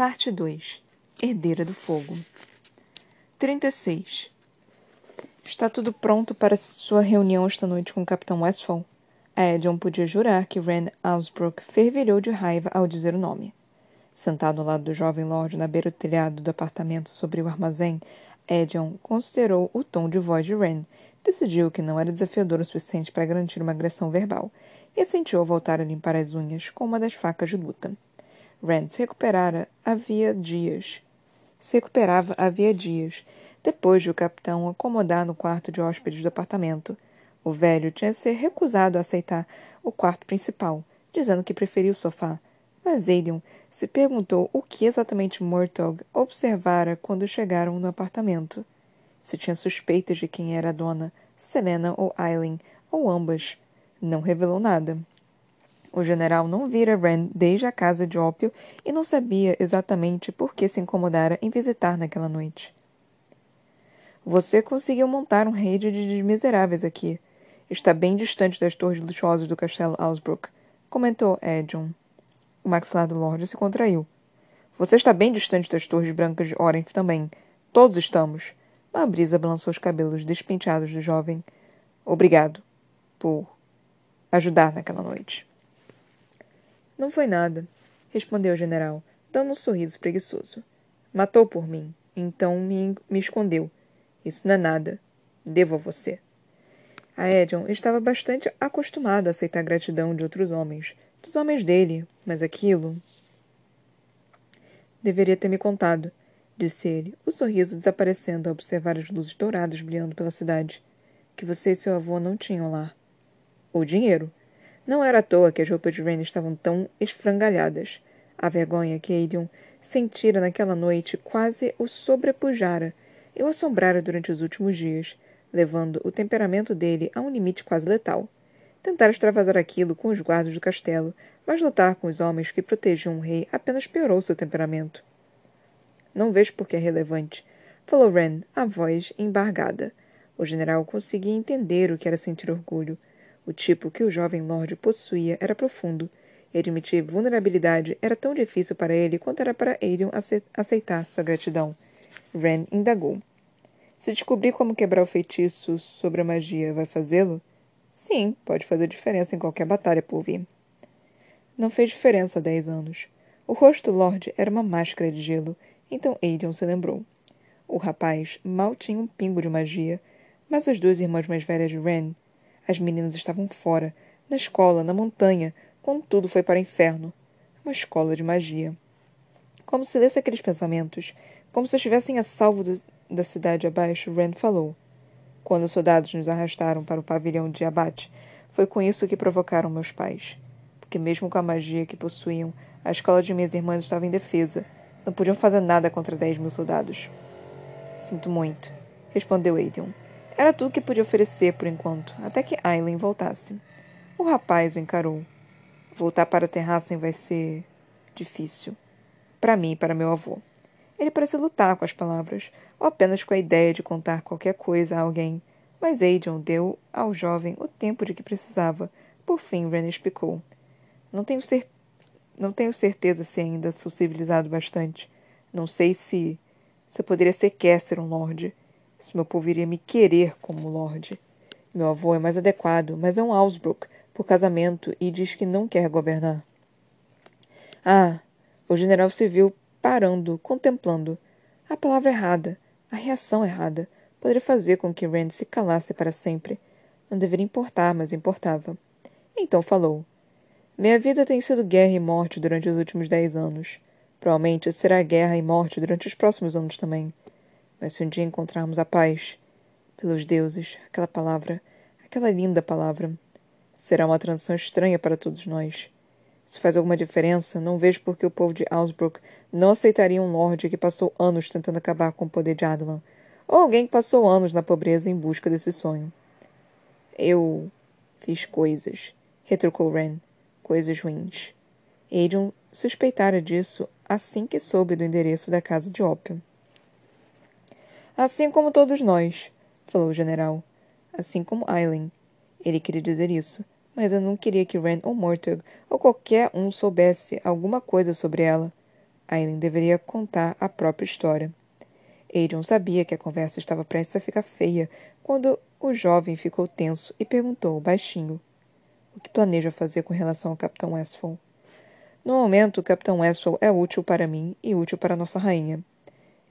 Parte 2 Herdeira do Fogo 36 Está tudo pronto para sua reunião esta noite com o Capitão Westphal? A Edion podia jurar que Rand Alsbrook fervilhou de raiva ao dizer o nome. Sentado ao lado do jovem Lord na beira do telhado do apartamento sobre o armazém, Edion considerou o tom de voz de Ren, decidiu que não era desafiador o suficiente para garantir uma agressão verbal e assentiu voltar a limpar as unhas com uma das facas de luta. Rand se recuperara havia dias. Se recuperava havia dias, depois de o capitão acomodar no quarto de hóspedes do apartamento. O velho tinha se recusado a aceitar o quarto principal, dizendo que preferia o sofá. Mas Aiden se perguntou o que exatamente Murtog observara quando chegaram no apartamento. Se tinha suspeitas de quem era a dona, Selena ou Eileen, ou ambas. Não revelou nada. O general não vira Ren desde a casa de ópio e não sabia exatamente por que se incomodara em visitar naquela noite. Você conseguiu montar um rede de miseráveis aqui. Está bem distante das torres luxuosas do castelo Alsbrook, comentou Edjon. O maxilar do Lorde se contraiu. Você está bem distante das torres brancas de Orenf também. Todos estamos. Uma brisa balançou os cabelos despenteados do jovem. Obrigado por ajudar naquela noite. Não foi nada, respondeu o general, dando um sorriso preguiçoso. Matou por mim, então me, me escondeu. Isso não é nada. Devo a você. A Edion estava bastante acostumado a aceitar a gratidão de outros homens, dos homens dele, mas aquilo. Deveria ter me contado, disse ele, o sorriso desaparecendo ao observar as luzes douradas brilhando pela cidade. Que você e seu avô não tinham lá. O dinheiro. Não era à toa que as roupas de Rain estavam tão esfrangalhadas. A vergonha que Aiden sentira naquela noite quase o sobrepujara e o assombrara durante os últimos dias, levando o temperamento dele a um limite quase letal. Tentar extravasar aquilo com os guardas do castelo, mas lutar com os homens que protegiam o rei apenas piorou seu temperamento. Não vejo por que é relevante, falou Ren, a voz embargada. O general conseguia entender o que era sentir orgulho. O tipo que o jovem lord possuía era profundo, e admitir vulnerabilidade era tão difícil para ele quanto era para Aiden aceitar sua gratidão. Ren indagou. Se descobrir como quebrar o feitiço sobre a magia, vai fazê-lo? Sim, pode fazer diferença em qualquer batalha por vir. Não fez diferença há dez anos. O rosto do Lorde era uma máscara de gelo, então Aiden se lembrou. O rapaz mal tinha um pingo de magia, mas as duas irmãs mais velhas de Ren, as meninas estavam fora, na escola, na montanha, quando tudo foi para o inferno. Uma escola de magia. Como se lesse aqueles pensamentos, como se estivessem a salvo do, da cidade abaixo, Ren falou. Quando os soldados nos arrastaram para o pavilhão de abate, foi com isso que provocaram meus pais. Porque, mesmo com a magia que possuíam, a escola de minhas irmãs estava indefesa. Não podiam fazer nada contra dez mil soldados. Sinto muito, respondeu Aiden. Era tudo que podia oferecer por enquanto, até que Aileen voltasse. O rapaz o encarou. Voltar para Terrassen vai ser difícil. Para mim e para meu avô. Ele parecia lutar com as palavras, ou apenas com a ideia de contar qualquer coisa a alguém, mas Adrian deu ao jovem o tempo de que precisava. Por fim, Ren explicou. Não tenho, cer não tenho certeza se ainda sou civilizado bastante. Não sei se... se eu poderia sequer ser um lorde. Se meu povo iria me querer como lorde. Meu avô é mais adequado, mas é um Ausbrook, por casamento, e diz que não quer governar. Ah, o general se viu parando, contemplando. A palavra errada. A reação errada poderia fazer com que Rand se calasse para sempre. Não deveria importar, mas importava. Então falou. Minha vida tem sido guerra e morte durante os últimos dez anos. Provavelmente será guerra e morte durante os próximos anos também. Mas se um dia encontrarmos a paz, pelos deuses, aquela palavra, aquela linda palavra, será uma transição estranha para todos nós. Se faz alguma diferença, não vejo por que o povo de Ausbrook não aceitaria um lorde que passou anos tentando acabar com o poder de Adlan, ou alguém que passou anos na pobreza em busca desse sonho. Eu fiz coisas, retrucou Ren, coisas ruins. Adrian suspeitara disso assim que soube do endereço da casa de ópio. Assim como todos nós, falou o general. Assim como Aileen. Ele queria dizer isso, mas eu não queria que Ren ou Mortug ou qualquer um soubesse alguma coisa sobre ela. Aileen deveria contar a própria história. Adrian sabia que a conversa estava prestes a ficar feia quando o jovem ficou tenso e perguntou baixinho: O que planeja fazer com relação ao Capitão Westphal? No momento, o Capitão Westphal é útil para mim e útil para nossa rainha.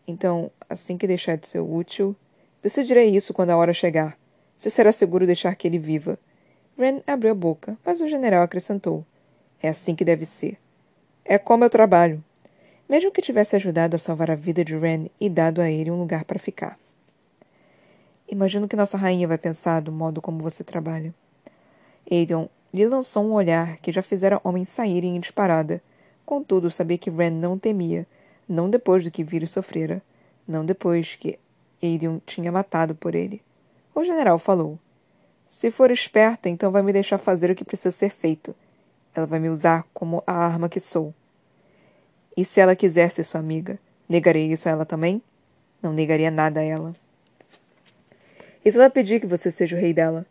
Então, assim que deixar de ser útil, decidirei isso quando a hora chegar. Se será seguro deixar que ele viva. Ren abriu a boca, mas o general acrescentou: É assim que deve ser. É como eu trabalho. Mesmo que tivesse ajudado a salvar a vida de Ren e dado a ele um lugar para ficar. Imagino que nossa rainha vai pensar do modo como você trabalha. Aiden lhe lançou um olhar que já fizera homens saírem em disparada. Contudo, sabia que Ren não temia, não depois do que e sofrera, não depois que Aiden tinha matado por ele. O general falou: Se for esperta, então vai me deixar fazer o que precisa ser feito. Ela vai me usar como a arma que sou. E se ela quiser ser sua amiga, negarei isso a ela também? Não negaria nada a ela. E se ela pedir que você seja o rei dela?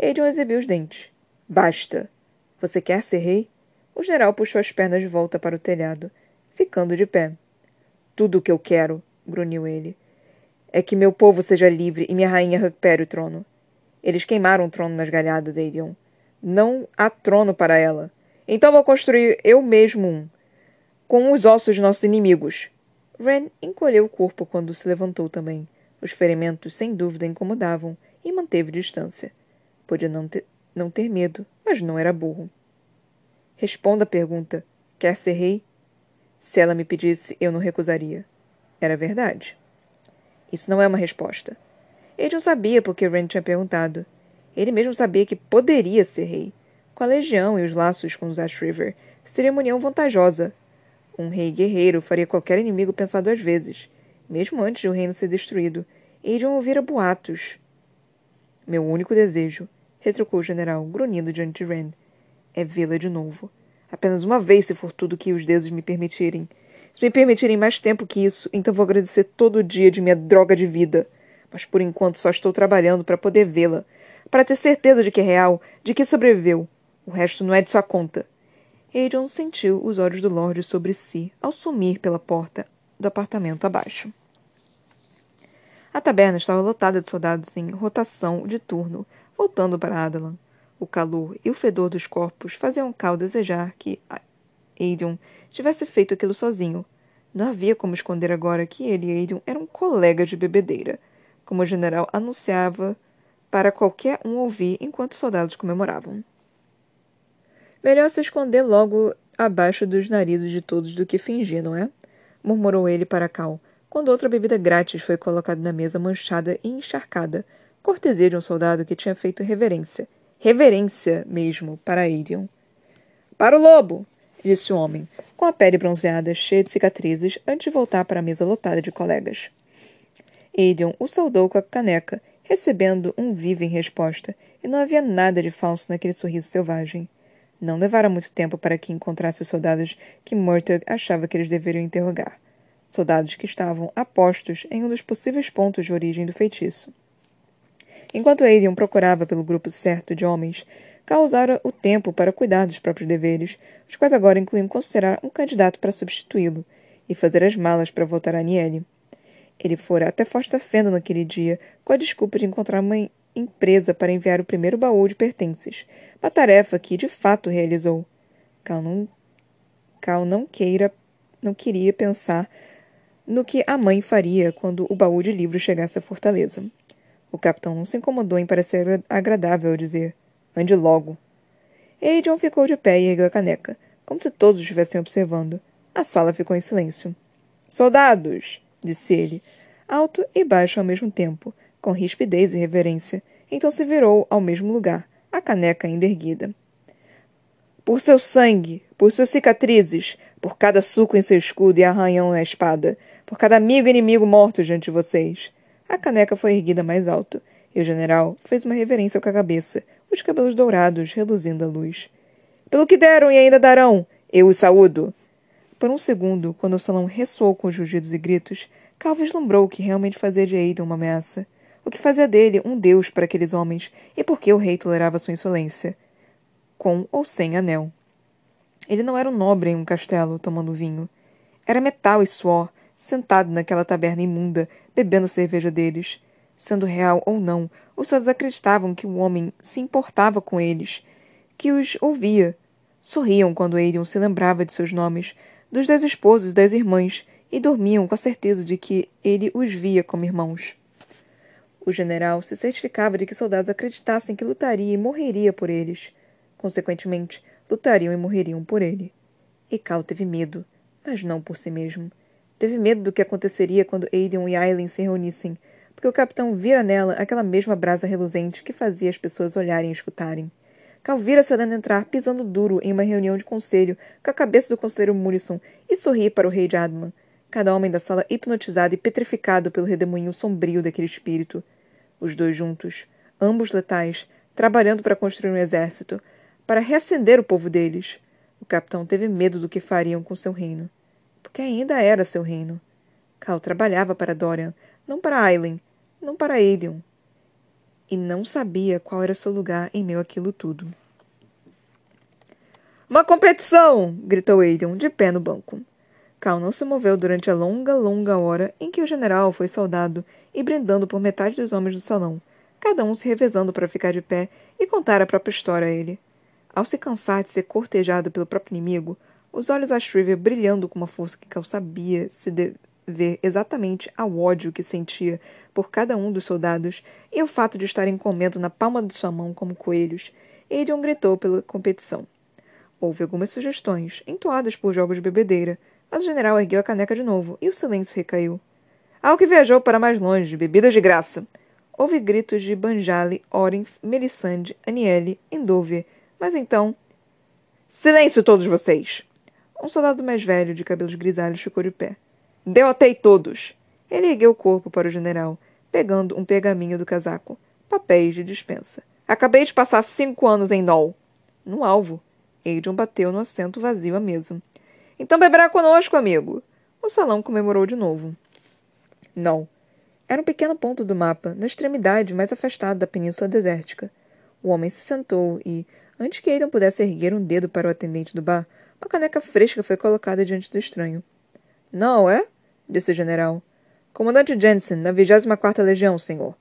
Aiden exibiu os dentes. Basta. Você quer ser rei? O general puxou as pernas de volta para o telhado, ficando de pé. Tudo o que eu quero, grunhiu ele, é que meu povo seja livre e minha rainha recupere o trono. Eles queimaram o trono nas galhadas, Aedion. Não há trono para ela. Então vou construir eu mesmo um, com os ossos de nossos inimigos. Ren encolheu o corpo quando se levantou também. Os ferimentos, sem dúvida, incomodavam e manteve distância. Podia não ter, não ter medo, mas não era burro. Responda a pergunta: quer ser rei? Se ela me pedisse, eu não recusaria. Era verdade. Isso não é uma resposta. Ele sabia porque Ren tinha perguntado. Ele mesmo sabia que poderia ser rei. Com a legião e os laços com os Ash River, seria uma união vantajosa. Um rei guerreiro faria qualquer inimigo pensar duas vezes, mesmo antes de o reino ser destruído, iriam ouvir boatos. Meu único desejo, retrucou o general, grunhindo diante de Rand, é vê-la de novo. Apenas uma vez, se for tudo que os deuses me permitirem. Se me permitirem mais tempo que isso, então vou agradecer todo dia de minha droga de vida. Mas por enquanto só estou trabalhando para poder vê-la, para ter certeza de que é real, de que sobreviveu. O resto não é de sua conta. Aegon sentiu os olhos do Lorde sobre si ao sumir pela porta do apartamento abaixo. A taberna estava lotada de soldados em rotação de turno, voltando para Adalan. O calor e o fedor dos corpos faziam Cal desejar que Aedion tivesse feito aquilo sozinho. Não havia como esconder agora que ele e Aedion eram colegas de bebedeira, como o general anunciava para qualquer um ouvir enquanto os soldados comemoravam. Melhor se esconder logo abaixo dos narizes de todos do que fingir, não é? murmurou ele para Cal, quando outra bebida grátis foi colocada na mesa manchada e encharcada, cortesia de um soldado que tinha feito reverência. Reverência mesmo, para Aedion. Para o lobo! disse o homem, com a pele bronzeada, cheia de cicatrizes, antes de voltar para a mesa lotada de colegas. Aedion o saudou com a caneca, recebendo um vivo em resposta, e não havia nada de falso naquele sorriso selvagem. Não levara muito tempo para que encontrasse os soldados que Murtagh achava que eles deveriam interrogar. Soldados que estavam apostos em um dos possíveis pontos de origem do feitiço. Enquanto Aedion procurava pelo grupo certo de homens, causara o tempo para cuidar dos próprios deveres, os quais agora incluíam considerar um candidato para substituí-lo e fazer as malas para voltar a Niele. Ele fora até Fosta Fenda naquele dia, com a desculpa de encontrar uma empresa para enviar o primeiro baú de pertences, uma tarefa que de fato realizou. Cal não, Cal não queira, não queria pensar no que a mãe faria quando o baú de livros chegasse à fortaleza. O capitão não se incomodou em parecer agradável ao dizer: Ande logo. Adrian ficou de pé e ergueu a caneca, como se todos estivessem observando. A sala ficou em silêncio. Soldados! disse ele, alto e baixo ao mesmo tempo, com rispidez e reverência. Então se virou ao mesmo lugar, a caneca ainda erguida. Por seu sangue, por suas cicatrizes, por cada suco em seu escudo e arranhão na espada, por cada amigo e inimigo morto diante de vocês. A caneca foi erguida mais alto, e o general fez uma reverência com a cabeça, os cabelos dourados reluzindo à luz. Pelo que deram e ainda darão, eu os saúdo. Por um segundo, quando o salão ressoou com rugidos e gritos, Calvo vislumbrou o que realmente fazia de Aidan uma ameaça o que fazia dele um deus para aqueles homens e por que o rei tolerava sua insolência, com ou sem anel. Ele não era um nobre em um castelo tomando vinho. Era metal e suor, sentado naquela taberna imunda, bebendo cerveja deles. Sendo real ou não, os soldados acreditavam que o homem se importava com eles, que os ouvia. Sorriam quando Aiden se lembrava de seus nomes, dos das esposas e das irmãs, e dormiam com a certeza de que ele os via como irmãos. O general se certificava de que soldados acreditassem que lutaria e morreria por eles. Consequentemente, lutariam e morreriam por ele. E Cal teve medo, mas não por si mesmo. Teve medo do que aconteceria quando Aiden e Aileen se reunissem, porque o capitão vira nela aquela mesma brasa reluzente que fazia as pessoas olharem e escutarem. Cal vira Selena entrar pisando duro em uma reunião de conselho com a cabeça do conselheiro Murison e sorri para o rei de Adman, cada homem da sala hipnotizado e petrificado pelo redemoinho sombrio daquele espírito. Os dois juntos, ambos letais, trabalhando para construir um exército, para reacender o povo deles. O capitão teve medo do que fariam com seu reino porque ainda era seu reino. Cal trabalhava para Dorian, não para Aileen, não para Aedion. E não sabia qual era seu lugar em meio àquilo tudo. Uma competição! gritou Aedion, de pé no banco. Cal não se moveu durante a longa, longa hora em que o general foi saudado e brindando por metade dos homens do salão, cada um se revezando para ficar de pé e contar a própria história a ele. Ao se cansar de ser cortejado pelo próprio inimigo, os olhos da Shriver brilhando com uma força que Cal sabia se dever exatamente ao ódio que sentia por cada um dos soldados e ao fato de estarem comendo na palma de sua mão como coelhos, Aedion gritou pela competição. Houve algumas sugestões, entoadas por jogos de bebedeira, mas o general ergueu a caneca de novo e o silêncio recaiu. Ao que viajou para mais longe, bebidas de graça. Houve gritos de Banjali, Oren, Melisande, Aniele, Endover, mas então. Silêncio todos vocês! Um soldado mais velho, de cabelos grisalhos, ficou de pé. Derrotei todos! Ele ergueu o corpo para o general, pegando um pergaminho do casaco. Papéis de dispensa. Acabei de passar cinco anos em Nol. No alvo. Adrian bateu no assento vazio à mesa. Então beberá conosco, amigo. O salão comemorou de novo. Não. Era um pequeno ponto do mapa, na extremidade mais afastada da península desértica. O homem se sentou e, antes que Aidan pudesse erguer um dedo para o atendente do bar, uma caneca fresca foi colocada diante do estranho. Não, é? disse o general. Comandante Jensen, na 24 Legião, senhor.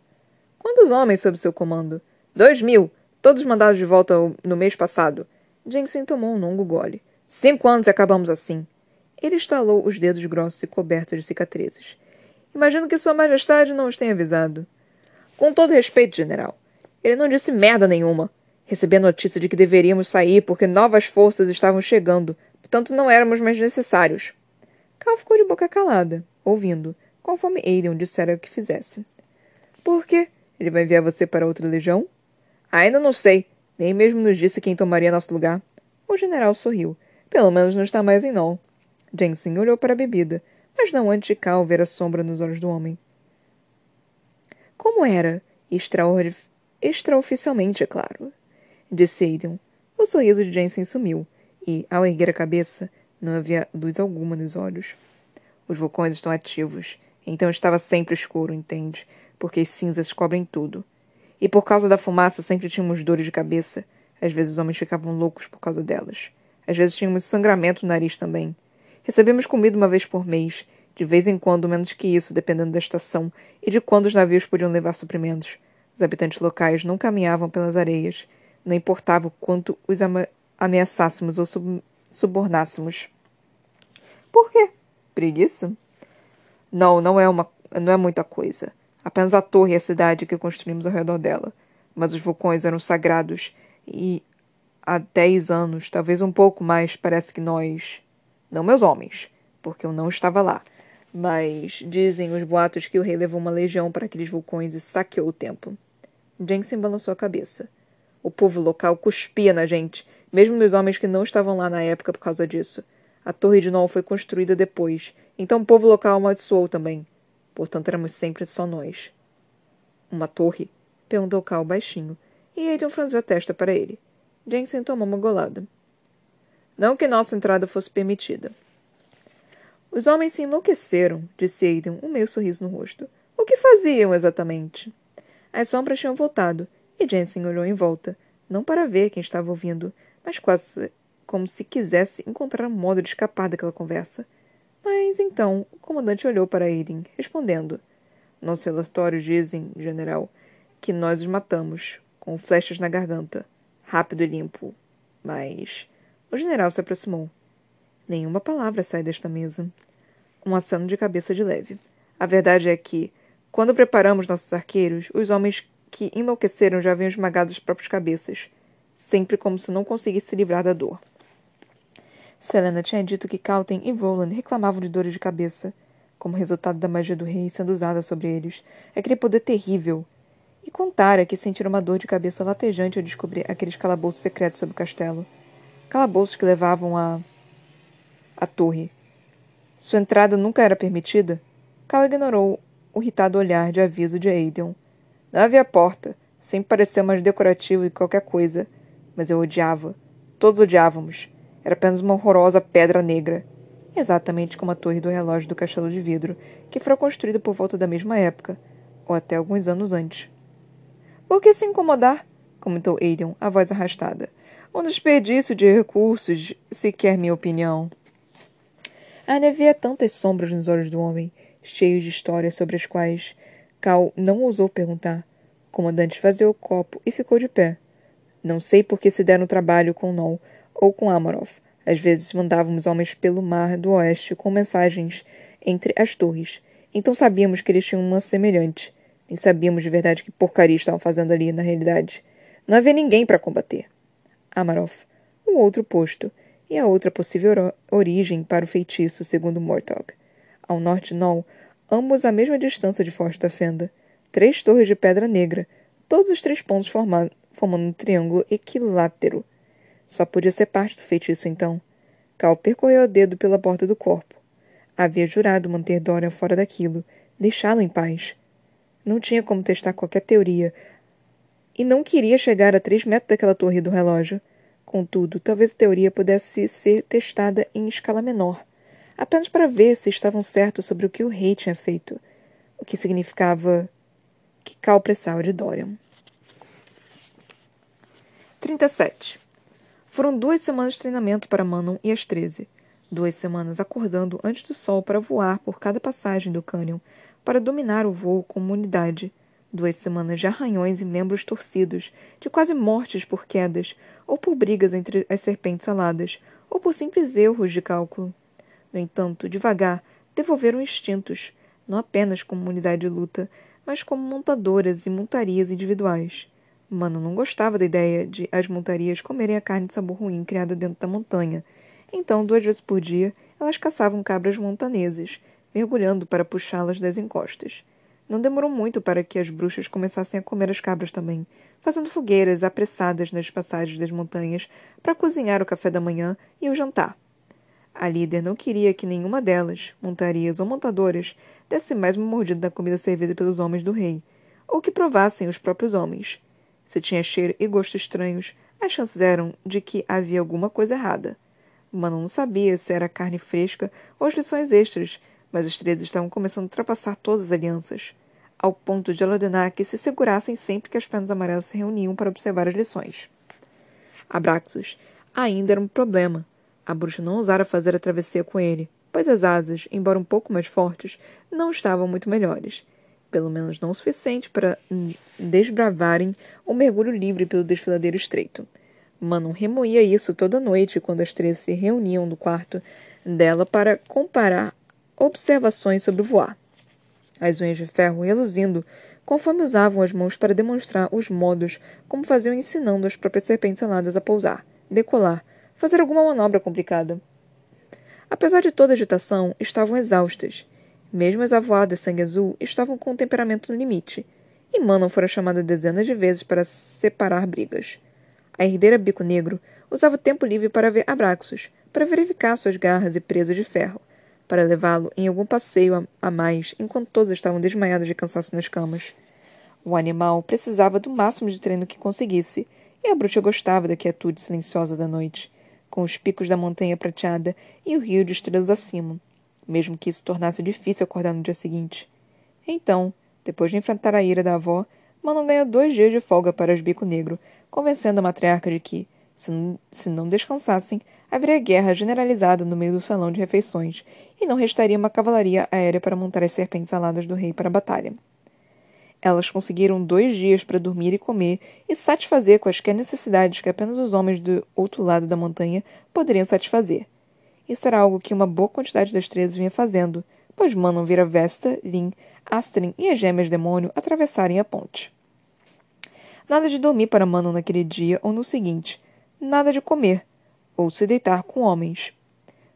Quantos homens sob seu comando? Dois mil, todos mandados de volta no mês passado. Jensen tomou um longo gole. Cinco anos e acabamos assim. Ele estalou os dedos grossos e cobertos de cicatrizes. Imagino que Sua Majestade não os tenha avisado. Com todo respeito, general. Ele não disse merda nenhuma. Recebi a notícia de que deveríamos sair porque novas forças estavam chegando, portanto não éramos mais necessários. Cal ficou de boca calada, ouvindo, conforme Aiden dissera o que fizesse. Por quê? Ele vai enviar você para outra legião? Ainda não sei. Nem mesmo nos disse quem tomaria nosso lugar. O general sorriu. Pelo menos não está mais em Nol. Jensen olhou para a bebida, mas não antes de Cal ver a sombra nos olhos do homem. Como era? Extraoficialmente, é claro disse Aiden. O sorriso de Jensen sumiu, e, ao erguer a cabeça, não havia luz alguma nos olhos. Os vulcões estão ativos, então estava sempre escuro, entende? Porque as cinzas cobrem tudo. E por causa da fumaça sempre tínhamos dores de cabeça. Às vezes os homens ficavam loucos por causa delas. Às vezes tínhamos sangramento no nariz também. Recebemos comida uma vez por mês, de vez em quando menos que isso, dependendo da estação e de quando os navios podiam levar suprimentos. Os habitantes locais não caminhavam pelas areias, não importava o quanto os ameaçássemos ou sub subornássemos. Por quê? Preguiça? Não, não é, uma, não é muita coisa. Apenas a torre e a cidade que construímos ao redor dela. Mas os vulcões eram sagrados e há dez anos, talvez um pouco mais, parece que nós. Não meus homens, porque eu não estava lá. Mas dizem os boatos que o rei levou uma legião para aqueles vulcões e saqueou o templo. Jensen balançou a cabeça. O povo local cuspia na gente, mesmo nos homens que não estavam lá na época por causa disso. A torre de Nol foi construída depois, então o povo local amaldiçoou também. Portanto, éramos sempre só nós. Uma torre? perguntou Cal baixinho, e Aiden franziu a testa para ele. Jensen tomou uma golada. Não que nossa entrada fosse permitida. Os homens se enlouqueceram, disse Aiden, um meio sorriso no rosto. O que faziam exatamente? As sombras tinham voltado, e Jensen olhou em volta, não para ver quem estava ouvindo, mas quase como se quisesse encontrar um modo de escapar daquela conversa. Mas então o comandante olhou para Aiden, respondendo: Nossos relatórios dizem, general, que nós os matamos, com flechas na garganta, rápido e limpo. Mas. O general se aproximou. Nenhuma palavra sai desta mesa. Um aceno de cabeça de leve. A verdade é que, quando preparamos nossos arqueiros, os homens que enlouqueceram já haviam esmagado as próprias cabeças, sempre como se não conseguisse se livrar da dor. Selena tinha dito que Calten e Roland reclamavam de dores de cabeça, como resultado da magia do rei sendo usada sobre eles, aquele poder terrível. E contara que sentiram uma dor de cabeça latejante ao descobrir aqueles calabouços secretos sobre o castelo. Calabouços que levavam a. a torre. Sua entrada nunca era permitida. Cal ignorou o irritado olhar de aviso de Aiden. Não havia porta. Sempre pareceu mais decorativo que qualquer coisa. Mas eu odiava. Todos odiávamos. Era apenas uma horrorosa pedra negra. Exatamente como a torre do relógio do castelo de vidro, que foi construída por volta da mesma época, ou até alguns anos antes. Por que se incomodar? comentou Aiden, a voz arrastada. Um desperdício de recursos, se quer minha opinião. Havia tantas sombras nos olhos do homem, cheios de histórias sobre as quais Cal não ousou perguntar. O comandante esvaziou o copo e ficou de pé. Não sei por que se deram trabalho com Nol ou com Amarov. Às vezes mandávamos homens pelo mar do oeste com mensagens entre as torres. Então sabíamos que eles tinham uma semelhante. Nem sabíamos de verdade que porcaria estavam fazendo ali na realidade. Não havia ninguém para combater. Amarov, o outro posto, e a outra possível origem para o feitiço, segundo Mortog. Ao norte Nol, ambos à mesma distância de Forte da Fenda. Três torres de pedra negra, todos os três pontos formando, formando um triângulo equilátero. Só podia ser parte do feitiço, então. Cal percorreu o dedo pela porta do corpo. Havia jurado manter Dorian fora daquilo, deixá-lo em paz. Não tinha como testar qualquer teoria, e não queria chegar a três metros daquela torre do relógio. Contudo, talvez a teoria pudesse ser testada em escala menor apenas para ver se estavam certos sobre o que o rei tinha feito, o que significava que Cal precisava de Dorian. 37. Foram duas semanas de treinamento para Manon e as 13. Duas semanas acordando antes do sol para voar por cada passagem do cânion, para dominar o voo como unidade. Duas semanas de arranhões e membros torcidos, de quase mortes por quedas, ou por brigas entre as serpentes aladas, ou por simples erros de cálculo. No entanto, devagar, devolveram instintos, não apenas como unidade de luta, mas como montadoras e montarias individuais. Mano não gostava da ideia de as montarias comerem a carne de sabor ruim criada dentro da montanha. Então, duas vezes por dia, elas caçavam cabras montanesas, mergulhando para puxá-las das encostas. Não demorou muito para que as bruxas começassem a comer as cabras também, fazendo fogueiras apressadas nas passagens das montanhas para cozinhar o café da manhã e o jantar. A líder não queria que nenhuma delas, montarias ou montadoras, desse mais uma mordida da comida servida pelos homens do rei, ou que provassem os próprios homens. Se tinha cheiro e gosto estranhos, as chances eram de que havia alguma coisa errada. Manon não sabia se era carne fresca ou as lições extras, mas os três estavam começando a ultrapassar todas as alianças, ao ponto de ela ordenar que se segurassem sempre que as pernas amarelas se reuniam para observar as lições. Abraxos ainda era um problema a bruxa não ousara fazer a travessia com ele, pois as asas, embora um pouco mais fortes, não estavam muito melhores. Pelo menos não o suficiente para desbravarem o mergulho livre pelo desfiladeiro estreito. Manon remoía isso toda noite quando as três se reuniam no quarto dela para comparar observações sobre o voar. As unhas de ferro reluzindo conforme usavam as mãos para demonstrar os modos como faziam ensinando as próprias serpentes aladas a pousar, decolar, fazer alguma manobra complicada. Apesar de toda a agitação, estavam exaustas. Mesmo as avoadas sangue azul estavam com o temperamento no limite, e Manon fora chamada dezenas de vezes para separar brigas. A herdeira Bico Negro usava tempo livre para ver Abraxos, para verificar suas garras e presas de ferro, para levá-lo em algum passeio a mais enquanto todos estavam desmaiados de cansaço nas camas. O animal precisava do máximo de treino que conseguisse, e a bruxa gostava da quietude silenciosa da noite com os picos da montanha prateada e o rio de estrelas acima, mesmo que isso tornasse difícil acordar no dia seguinte. Então, depois de enfrentar a ira da avó, Manon ganhou dois dias de folga para as bico negro, convencendo a matriarca de que, Se, se não descansassem, haveria guerra generalizada no meio do salão de refeições, e não restaria uma cavalaria aérea para montar as serpentes aladas do rei para a batalha. Elas conseguiram dois dias para dormir e comer e satisfazer quaisquer necessidades que apenas os homens do outro lado da montanha poderiam satisfazer. Isso era algo que uma boa quantidade das treze vinha fazendo, pois Manon vira Vesta, Lin, Astrid e as gêmeas demônio atravessarem a ponte. Nada de dormir para Manon naquele dia ou no seguinte. Nada de comer, ou se deitar com homens.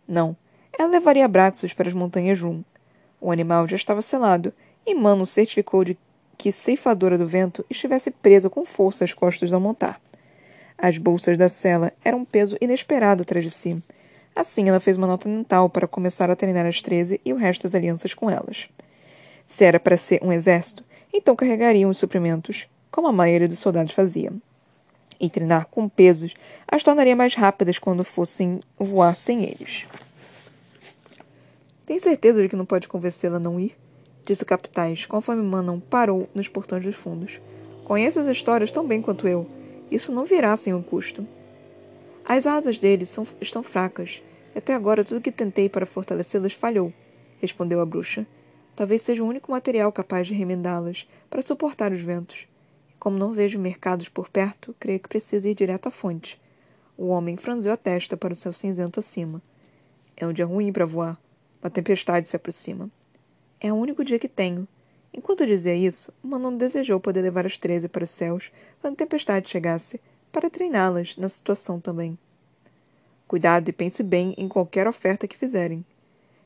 Não, ela levaria Braxos para as montanhas Rum. O animal já estava selado, e Manon certificou de que ceifadora do vento estivesse presa com força às costas da montar. As bolsas da cela eram um peso inesperado atrás de si. Assim, ela fez uma nota mental para começar a treinar as treze e o resto das alianças com elas. Se era para ser um exército, então carregariam os suprimentos, como a maioria dos soldados fazia. E treinar com pesos as tornaria mais rápidas quando fossem voar sem eles. Tem certeza de que não pode convencê-la a não ir? Disse o capataz, conforme Manon parou nos portões dos fundos. Conhece as histórias tão bem quanto eu. Isso não virá sem um custo. As asas dele são, estão fracas. Até agora tudo que tentei para fortalecê-las falhou, respondeu a bruxa. Talvez seja o único material capaz de remendá-las para suportar os ventos. Como não vejo mercados por perto, creio que preciso ir direto à fonte. O homem franziu a testa para o céu cinzento acima. É um dia ruim para voar. Uma tempestade se aproxima. É o único dia que tenho. Enquanto dizia isso, Manon desejou poder levar as treze para os céus quando a tempestade chegasse, para treiná-las na situação também. Cuidado e pense bem em qualquer oferta que fizerem.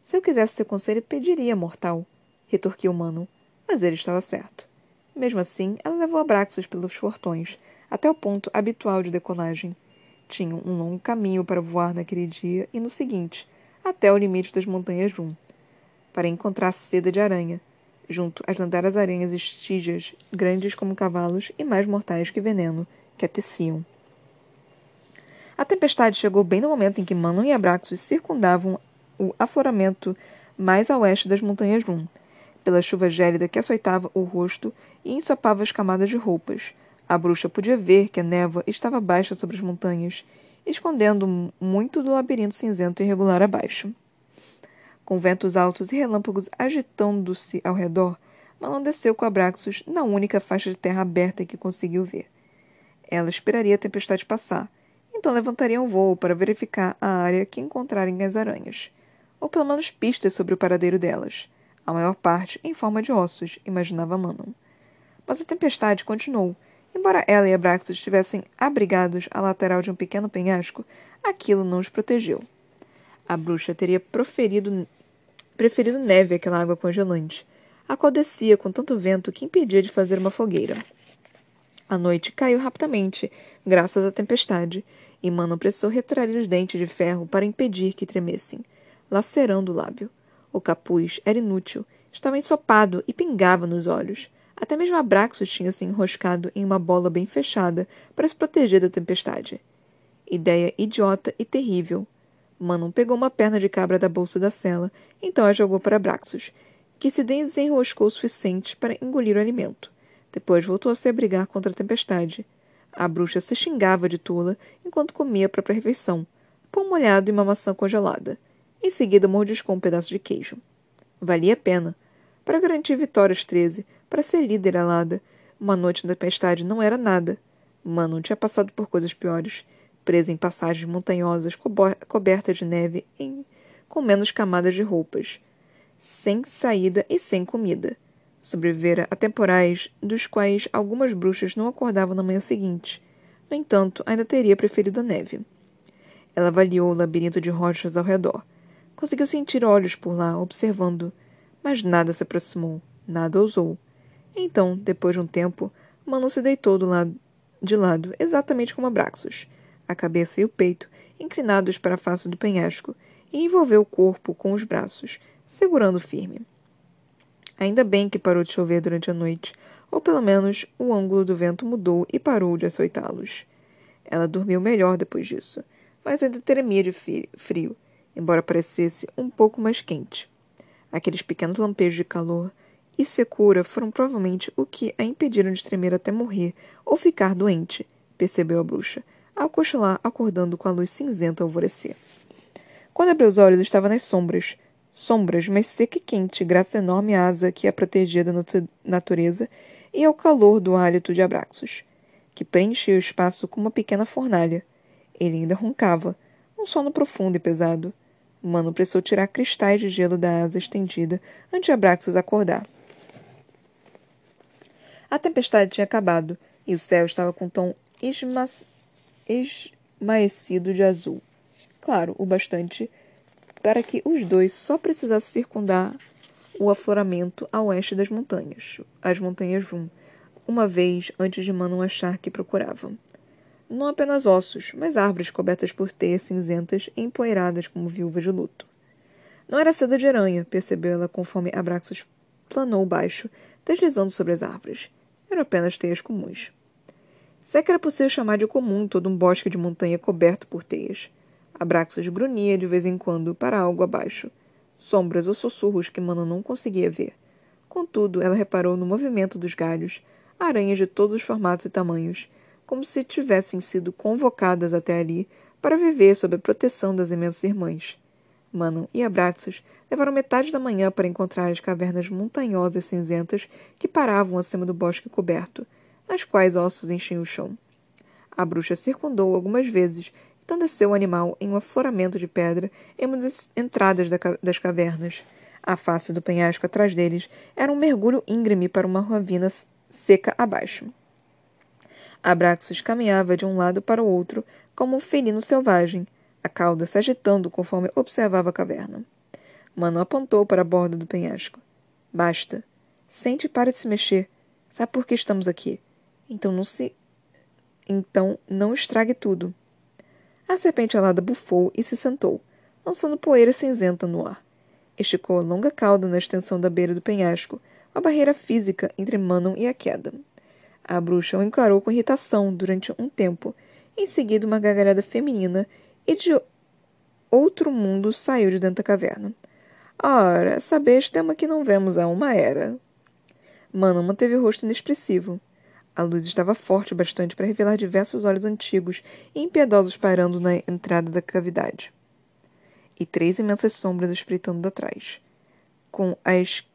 Se eu quisesse seu conselho, pediria, mortal, retorquiu Manon, mas ele estava certo. Mesmo assim, ela levou Abraxos pelos portões, até o ponto habitual de decolagem. Tinham um longo caminho para voar naquele dia e no seguinte, até o limite das montanhas Rum para encontrar seda de aranha, junto às lendárias aranhas estígias, grandes como cavalos e mais mortais que veneno, que a teciam. A tempestade chegou bem no momento em que Manon e Abraxos circundavam o afloramento mais a oeste das montanhas Rum, pela chuva gélida que açoitava o rosto e ensopava as camadas de roupas. A bruxa podia ver que a névoa estava baixa sobre as montanhas, escondendo muito do labirinto cinzento irregular abaixo. Com ventos altos e relâmpagos agitando-se ao redor, Manon desceu com Abraxos na única faixa de terra aberta que conseguiu ver. Ela esperaria a tempestade passar, então levantaria um voo para verificar a área que encontrarem as aranhas, ou pelo menos pistas sobre o paradeiro delas, a maior parte em forma de ossos, imaginava Manon. Mas a tempestade continuou. Embora ela e Abraxos estivessem abrigados à lateral de um pequeno penhasco, aquilo não os protegeu. A bruxa teria proferido preferido neve àquela água congelante, a qual descia com tanto vento que impedia de fazer uma fogueira. A noite caiu rapidamente, graças à tempestade, e Mano precisou retrair os dentes de ferro para impedir que tremessem, lacerando o lábio. O capuz era inútil, estava ensopado e pingava nos olhos. Até mesmo Abraxos tinha se enroscado em uma bola bem fechada para se proteger da tempestade. Ideia idiota e terrível, Manon pegou uma perna de cabra da bolsa da cela, então a jogou para Braxos, que se desenroscou o suficiente para engolir o alimento. Depois voltou a se abrigar contra a tempestade. A bruxa se xingava de tula enquanto comia a própria refeição, pão molhado e uma maçã congelada. Em seguida mordiscou um pedaço de queijo. Valia a pena. Para garantir vitórias treze, para ser líder alada, uma noite de tempestade não era nada. Manon tinha passado por coisas piores presa em passagens montanhosas cobertas de neve em, com menos camadas de roupas, sem saída e sem comida. Sobrevivera a temporais dos quais algumas bruxas não acordavam na manhã seguinte. No entanto, ainda teria preferido a neve. Ela avaliou o labirinto de rochas ao redor. Conseguiu sentir olhos por lá, observando, mas nada se aproximou, nada ousou. Então, depois de um tempo, Manu se deitou do lado, de lado, exatamente como Abraxos a cabeça e o peito inclinados para a face do penhasco, e envolveu o corpo com os braços, segurando firme. Ainda bem que parou de chover durante a noite, ou pelo menos o ângulo do vento mudou e parou de açoitá-los. Ela dormiu melhor depois disso, mas ainda tremia de frio, embora parecesse um pouco mais quente. Aqueles pequenos lampejos de calor e secura foram provavelmente o que a impediram de tremer até morrer ou ficar doente, percebeu a bruxa, ao cochilar, acordando com a luz cinzenta alvorecer. Quando abriu os olhos, estava nas sombras. Sombras, mas seca e quente, graças à enorme asa que a protegia da natureza e ao calor do hálito de Abraxos, que preenchia o espaço com uma pequena fornalha. Ele ainda roncava, um sono profundo e pesado. Mano precisou tirar cristais de gelo da asa estendida antes de Abraxos acordar. A tempestade tinha acabado e o céu estava com um tom esma esmaecido de azul. Claro, o bastante para que os dois só precisassem circundar o afloramento a oeste das montanhas, as montanhas Vum, uma vez antes de Manon achar que procuravam. Não apenas ossos, mas árvores cobertas por teias cinzentas e empoeiradas como viúvas de luto. Não era seda de aranha, percebeu ela conforme Abraxos planou baixo, deslizando sobre as árvores. Eram apenas teias comuns. Se é que era possível chamar de comum todo um bosque de montanha coberto por teias. Abraxos grunhia de vez em quando para algo abaixo. Sombras ou sussurros que Mana não conseguia ver. Contudo, ela reparou no movimento dos galhos, aranhas de todos os formatos e tamanhos, como se tivessem sido convocadas até ali para viver sob a proteção das imensas irmãs. Manon e Abraxos levaram metade da manhã para encontrar as cavernas montanhosas cinzentas que paravam acima do bosque coberto, nas quais ossos enchiam o chão. A bruxa circundou algumas vezes, então desceu o animal em um afloramento de pedra em uma das entradas das cavernas. A face do penhasco atrás deles era um mergulho íngreme para uma ravina seca abaixo. Abraxos caminhava de um lado para o outro, como um felino selvagem, a cauda se agitando conforme observava a caverna. Mano apontou para a borda do penhasco. Basta. Sente e pare de se mexer. Sabe por que estamos aqui? Então não se. Então não estrague tudo. A serpente alada bufou e se sentou, lançando poeira cinzenta no ar. Esticou a longa cauda na extensão da beira do penhasco, a barreira física entre Manon e a queda. A bruxa o encarou com irritação durante um tempo. Em seguida, uma gargalhada feminina e de outro mundo saiu de dentro da caverna. Ora, essa besta é uma que não vemos há uma era. Manon manteve o rosto inexpressivo. A luz estava forte o bastante para revelar diversos olhos antigos e impiedosos pairando na entrada da cavidade. E três imensas sombras espreitando atrás, com as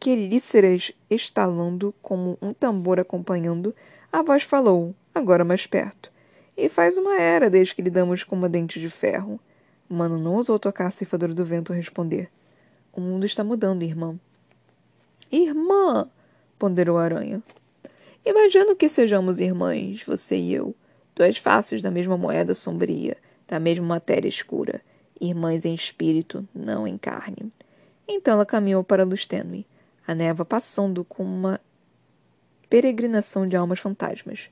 quelíceras estalando como um tambor acompanhando, a voz falou, agora mais perto. E faz uma era desde que lidamos com uma dente de ferro. Mano não ousou tocar a ceifadora do vento responder. O mundo está mudando, irmã. Irmã! ponderou a aranha. Imagino que sejamos irmãs, você e eu, duas faces da mesma moeda sombria, da mesma matéria escura, irmãs em espírito, não em carne. Então ela caminhou para a luz tênue, a névoa passando com uma peregrinação de almas fantasmas.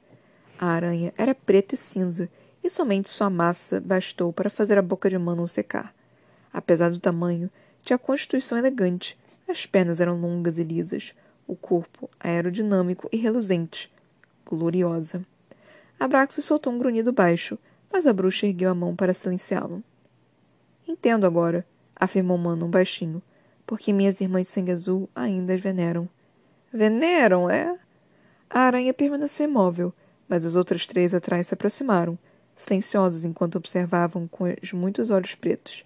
A aranha era preta e cinza, e somente sua massa bastou para fazer a boca de Manon secar. Apesar do tamanho, tinha constituição elegante, as pernas eram longas e lisas, o corpo aerodinâmico e reluzente, gloriosa. Abraxos soltou um grunhido baixo, mas a bruxa ergueu a mão para silenciá-lo. Entendo agora, afirmou Manon baixinho, porque minhas irmãs sangue azul ainda as veneram. Veneram, é? A aranha permaneceu imóvel, mas as outras três atrás se aproximaram, silenciosas enquanto observavam com os muitos olhos pretos,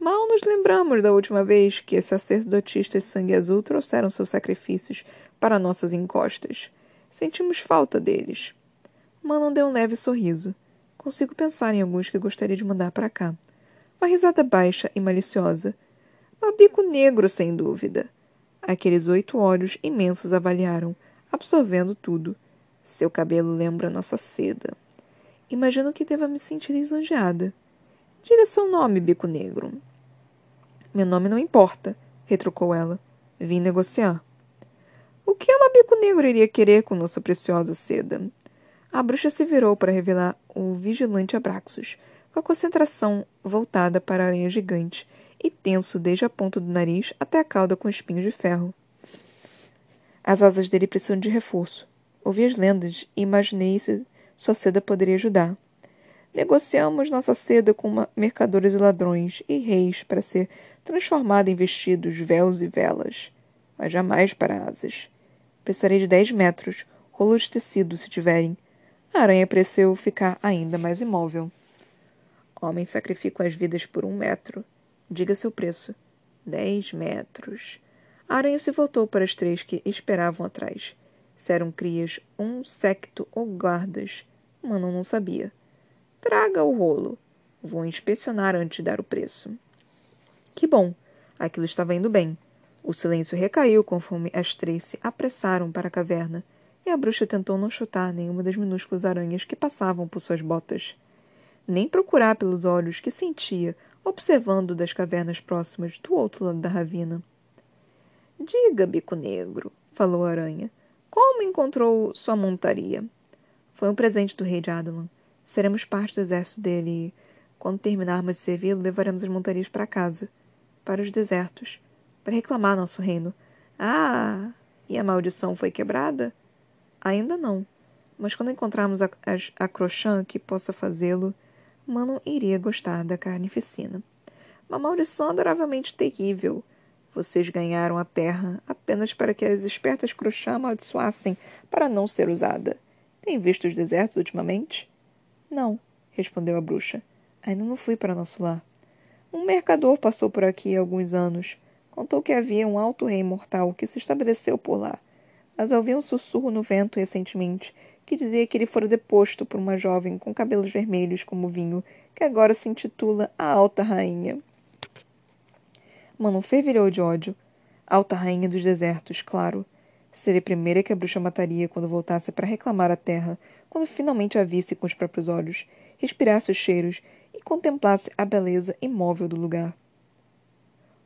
Mal nos lembramos da última vez que sacerdotistas sangue azul trouxeram seus sacrifícios para nossas encostas. Sentimos falta deles. Manon deu um leve sorriso. Consigo pensar em alguns que gostaria de mandar para cá. Uma risada baixa e maliciosa. Bico negro, sem dúvida. Aqueles oito olhos imensos avaliaram, absorvendo tudo. Seu cabelo lembra nossa seda. Imagino que deva me sentir lisonjeada. Diga seu nome, bico negro. Meu nome não importa, retrucou ela. Vim negociar. O que uma bico negro iria querer com nossa preciosa seda? A bruxa se virou para revelar o vigilante Abraxos, com a concentração voltada para a aranha gigante e tenso desde a ponta do nariz até a cauda com espinhos de ferro. As asas dele precisam de reforço. Ouvi as lendas e imaginei se sua seda poderia ajudar. Negociamos nossa seda com mercadores e ladrões e reis para ser transformada em vestidos, véus e velas, mas jamais para asas. Precisarei de dez metros, rolos de tecido, se tiverem. A aranha pareceu ficar ainda mais imóvel. Homens sacrificam as vidas por um metro. Diga seu preço. Dez metros. A aranha se voltou para as três que esperavam atrás. Se eram crias, um secto ou guardas. Mano não sabia. Traga o rolo. Vou inspecionar antes de dar o preço. Que bom. Aquilo estava indo bem. O silêncio recaiu conforme as três se apressaram para a caverna, e a bruxa tentou não chutar nenhuma das minúsculas aranhas que passavam por suas botas. Nem procurar pelos olhos que sentia, observando das cavernas próximas do outro lado da ravina. Diga, bico negro, falou a aranha, como encontrou sua montaria? Foi um presente do rei de Adalan. Seremos parte do exército dele e, quando terminarmos de servi-lo, levaremos as montarias para casa, para os desertos, para reclamar nosso reino. Ah! E a maldição foi quebrada? Ainda não. Mas quando encontrarmos a, a, a Crochã que possa fazê-lo, Manon iria gostar da carnificina. Uma maldição adoravelmente terrível. Vocês ganharam a terra apenas para que as espertas Crochã amaldiçoassem para não ser usada. Tem visto os desertos ultimamente? Não, respondeu a bruxa. Ainda não fui para nosso lar. Um mercador passou por aqui há alguns anos. Contou que havia um alto rei mortal que se estabeleceu por lá. Mas ouvi um sussurro no vento recentemente que dizia que ele fora deposto por uma jovem com cabelos vermelhos como vinho, que agora se intitula a Alta Rainha. Manon fervilhou de ódio. Alta Rainha dos Desertos, claro. Seria a primeira que a bruxa mataria quando voltasse para reclamar a terra, quando finalmente a visse com os próprios olhos, respirasse os cheiros e contemplasse a beleza imóvel do lugar.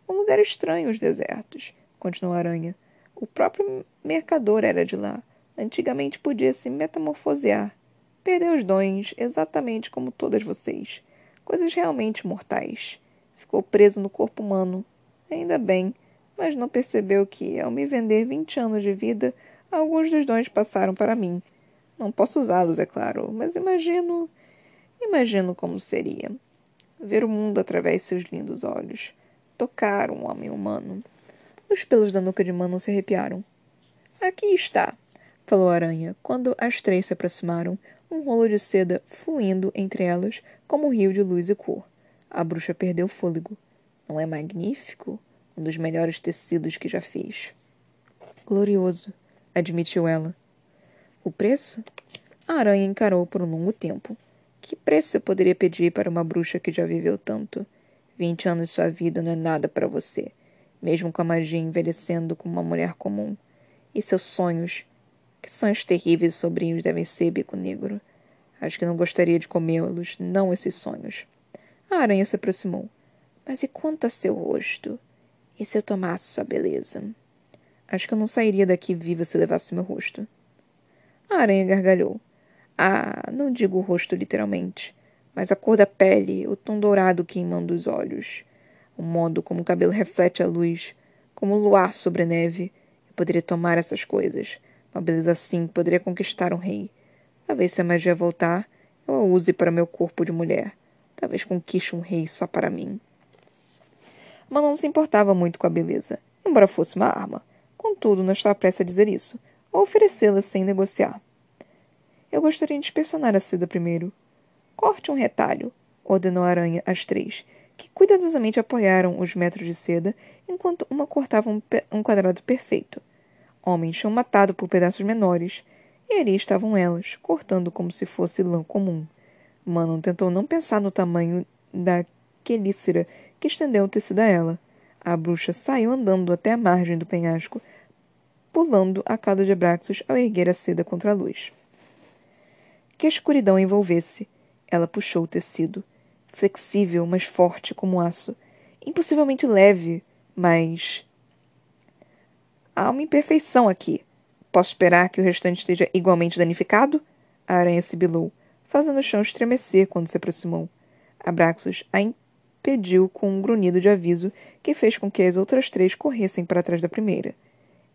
Um lugar estranho os desertos, continuou a aranha. O próprio mercador era de lá. Antigamente podia se metamorfosear. Perdeu os dons, exatamente como todas vocês. Coisas realmente mortais. Ficou preso no corpo humano. Ainda bem, mas não percebeu que, ao me vender vinte anos de vida, alguns dos dons passaram para mim. Não posso usá-los, é claro, mas imagino. Imagino como seria. Ver o mundo através de seus lindos olhos. Tocar um homem humano. Os pelos da nuca de Manon se arrepiaram. Aqui está, falou a aranha, quando as três se aproximaram, um rolo de seda fluindo entre elas como um rio de luz e cor. A bruxa perdeu o fôlego. Não é magnífico? Um dos melhores tecidos que já fiz. Glorioso, admitiu ela. O preço? A aranha encarou por um longo tempo. Que preço eu poderia pedir para uma bruxa que já viveu tanto? Vinte anos de sua vida não é nada para você, mesmo com a magia envelhecendo como uma mulher comum. E seus sonhos? Que sonhos terríveis e sobrinhos devem ser, bico negro. Acho que não gostaria de comê-los, não esses sonhos. A aranha se aproximou. Mas e quanto a seu rosto? E se eu tomasse sua beleza? Acho que eu não sairia daqui viva se levasse meu rosto. A aranha gargalhou. Ah, não digo o rosto literalmente, mas a cor da pele, o tom dourado queimando os olhos, o modo como o cabelo reflete a luz, como o luar sobre a neve. Eu poderia tomar essas coisas. Uma beleza assim poderia conquistar um rei. Talvez se a magia voltar, eu a use para meu corpo de mulher. Talvez conquiste um rei só para mim mas não se importava muito com a beleza, embora fosse uma arma. Contudo, não estava prestes a dizer isso, ou oferecê-la sem negociar. Eu gostaria de inspecionar a seda primeiro. Corte um retalho, ordenou a aranha às três, que cuidadosamente apoiaram os metros de seda enquanto uma cortava um, um quadrado perfeito. Homens tinham matado por pedaços menores, e ali estavam elas, cortando como se fosse lã comum. Manon tentou não pensar no tamanho da quelícera que estendeu o tecido a ela. A bruxa saiu andando até a margem do penhasco, pulando a cauda de Abraxos ao erguer a seda contra a luz. Que a escuridão envolvesse, ela puxou o tecido, flexível, mas forte como aço, impossivelmente leve, mas. Há uma imperfeição aqui. Posso esperar que o restante esteja igualmente danificado? A aranha sibilou, fazendo o chão estremecer quando se aproximou. Abraxos a pediu com um grunhido de aviso que fez com que as outras três corressem para trás da primeira.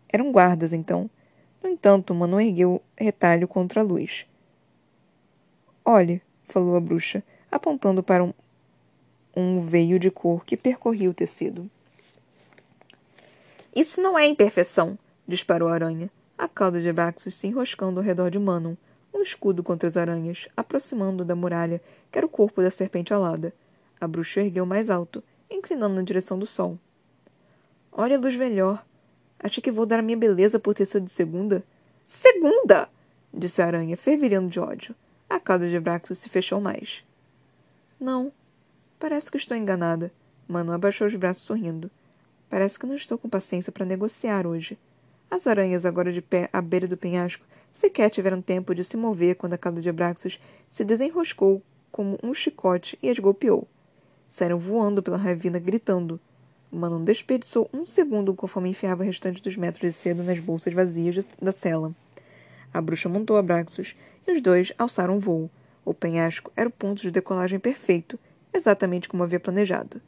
Eram guardas, então. No entanto, Manon ergueu retalho contra a luz. Olhe, falou a bruxa, apontando para um, um veio de cor que percorria o tecido. Isso não é imperfeição, disparou a aranha, a cauda de Braxos se enroscando ao redor de Manon, um escudo contra as aranhas, aproximando da muralha, que era o corpo da serpente alada. A bruxa ergueu mais alto, inclinando na direção do sol. Olha a luz melhor. Acha que vou dar a minha beleza por ter sido segunda? Segunda! disse a aranha, fervilhando de ódio. A cauda de Braxo se fechou mais. Não. Parece que estou enganada. Mano abaixou os braços sorrindo. Parece que não estou com paciência para negociar hoje. As aranhas, agora de pé à beira do penhasco, sequer tiveram tempo de se mover quando a cauda de Abraxos se desenroscou como um chicote e as golpeou. Saíram voando pela ravina, gritando. Manon desperdiçou um segundo conforme enfiava o restante dos metros de seda nas bolsas vazias da cela. A bruxa montou Abraxos e os dois alçaram o voo. O penhasco era o ponto de decolagem perfeito, exatamente como havia planejado.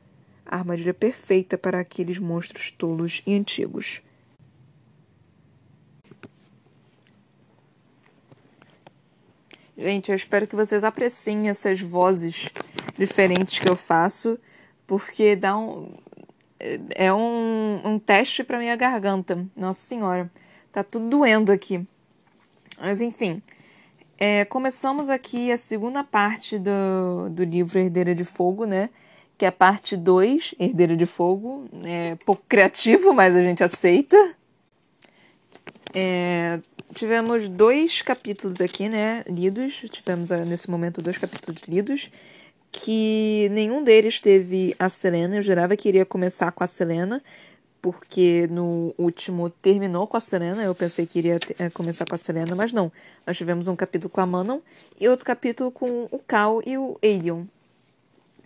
A armadilha perfeita para aqueles monstros tolos e antigos. Gente, eu espero que vocês apreciem essas vozes diferentes que eu faço, porque dá um. É um, um teste para minha garganta. Nossa Senhora, tá tudo doendo aqui. Mas enfim, é, começamos aqui a segunda parte do, do livro Herdeira de Fogo, né? Que é a parte 2, Herdeira de Fogo. É pouco criativo, mas a gente aceita. É, tivemos dois capítulos aqui, né, lidos. Tivemos ah, nesse momento dois capítulos lidos. Que nenhum deles teve a Selena. Eu jurava que iria começar com a Selena, porque no último terminou com a Selena. Eu pensei que iria é, começar com a Selena, mas não. Nós tivemos um capítulo com a Manon e outro capítulo com o Cal e o Aiden.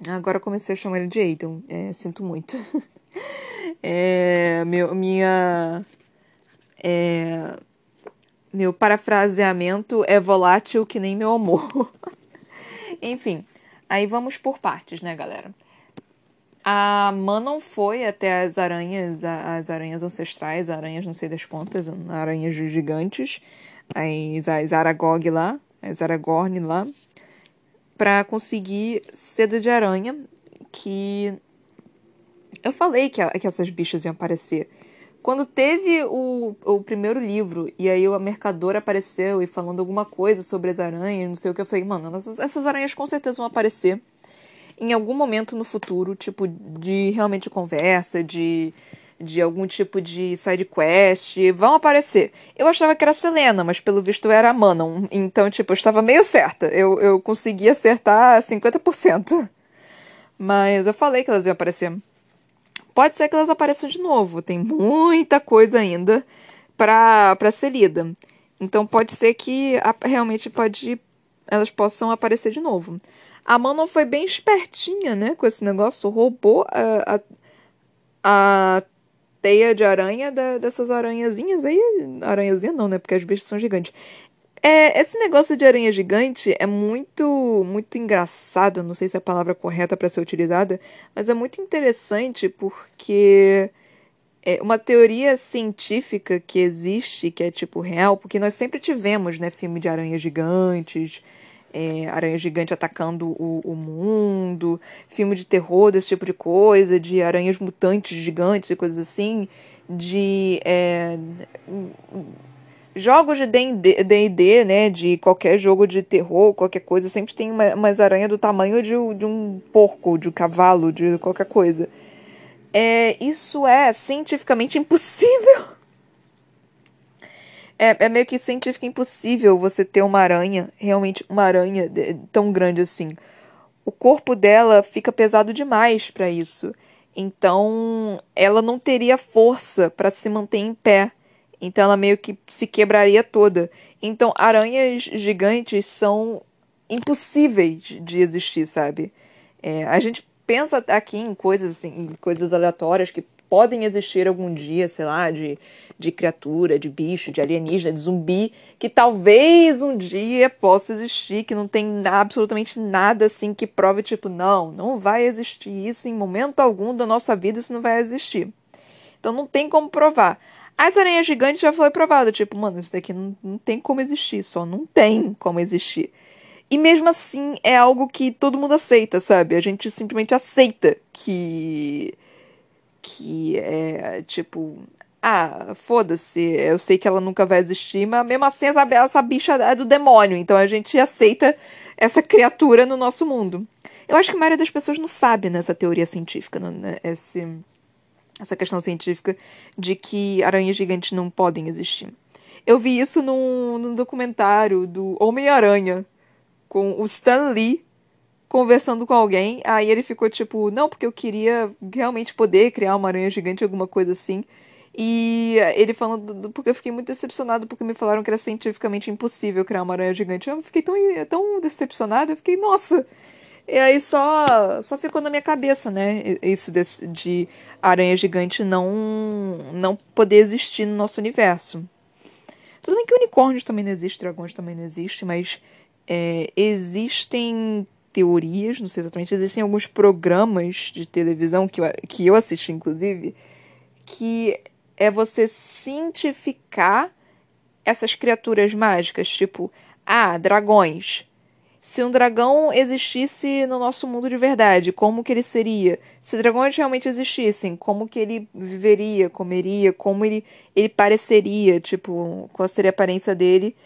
Agora comecei a chamar ele de Aiden. É, sinto muito. é, meu, minha. É, meu parafraseamento é volátil que nem meu amor. Enfim, aí vamos por partes, né, galera? A Manon foi até as aranhas, as aranhas ancestrais, aranhas não sei das quantas, aranhas gigantes, as, as Aragog lá, as Aragorn lá, para conseguir seda de aranha, que eu falei que, que essas bichas iam aparecer. Quando teve o, o primeiro livro, e aí o mercador apareceu e falando alguma coisa sobre as aranhas, não sei o que, eu falei, mano, essas, essas aranhas com certeza vão aparecer em algum momento no futuro, tipo, de realmente conversa, de, de algum tipo de side quest, vão aparecer. Eu achava que era a Selena, mas pelo visto era a Manon. Então, tipo, eu estava meio certa. Eu, eu consegui acertar 50%. Mas eu falei que elas iam aparecer. Pode ser que elas apareçam de novo. Tem muita coisa ainda para ser lida. Então pode ser que realmente pode elas possam aparecer de novo. A Manon foi bem espertinha, né, com esse negócio, roubou a, a, a teia de aranha da, dessas aranhazinhas aí. Aranhazinha não, né, porque as bichas são gigantes. É, esse negócio de aranha gigante é muito muito engraçado, não sei se é a palavra correta para ser utilizada, mas é muito interessante porque é uma teoria científica que existe, que é tipo real, porque nós sempre tivemos, né, filme de aranhas gigantes, é, aranha gigante atacando o, o mundo, filme de terror desse tipo de coisa, de aranhas mutantes gigantes e coisas assim, de é, jogos de D&D, né, de qualquer jogo de terror, qualquer coisa, sempre tem uma, umas aranhas do tamanho de, de um porco, de um cavalo, de qualquer coisa. É, isso é cientificamente impossível. É, é meio que científico impossível você ter uma aranha, realmente uma aranha tão grande assim. O corpo dela fica pesado demais para isso. Então, ela não teria força para se manter em pé. Então ela meio que se quebraria toda. Então aranhas gigantes são impossíveis de existir, sabe? É, a gente pensa aqui em coisas assim, em coisas aleatórias que podem existir algum dia, sei lá, de, de criatura, de bicho, de alienígena, de zumbi, que talvez um dia possa existir, que não tem absolutamente nada assim que prove, tipo, não, não vai existir isso em momento algum da nossa vida, isso não vai existir. Então não tem como provar. As aranhas gigantes já foi provado. Tipo, mano, isso daqui não, não tem como existir. Só não tem como existir. E mesmo assim é algo que todo mundo aceita, sabe? A gente simplesmente aceita que. Que é tipo. ah, foda-se, eu sei que ela nunca vai existir, mas mesmo assim essa, essa bicha é do demônio, então a gente aceita essa criatura no nosso mundo. Eu acho que a maioria das pessoas não sabe nessa teoria científica, né? Esse, essa questão científica de que aranhas gigantes não podem existir. Eu vi isso num, num documentário do Homem-Aranha, com o Stan Lee conversando com alguém. Aí ele ficou tipo, não, porque eu queria realmente poder criar uma aranha gigante, alguma coisa assim. E ele falando, porque eu fiquei muito decepcionado porque me falaram que era cientificamente impossível criar uma aranha gigante. Eu fiquei tão, tão decepcionada, eu fiquei, nossa. E aí só, só ficou na minha cabeça, né? Isso de, de aranha gigante não, não poder existir no nosso universo. Tudo bem que unicórnios também não existem, dragões também não existem, mas é, existem teorias, não sei exatamente, existem alguns programas de televisão que eu, que eu assisti, inclusive, que é você cientificar essas criaturas mágicas, tipo, ah, dragões. Se um dragão existisse no nosso mundo de verdade, como que ele seria? Se dragões realmente existissem, como que ele viveria, comeria, como ele, ele pareceria, tipo, qual seria a aparência dele?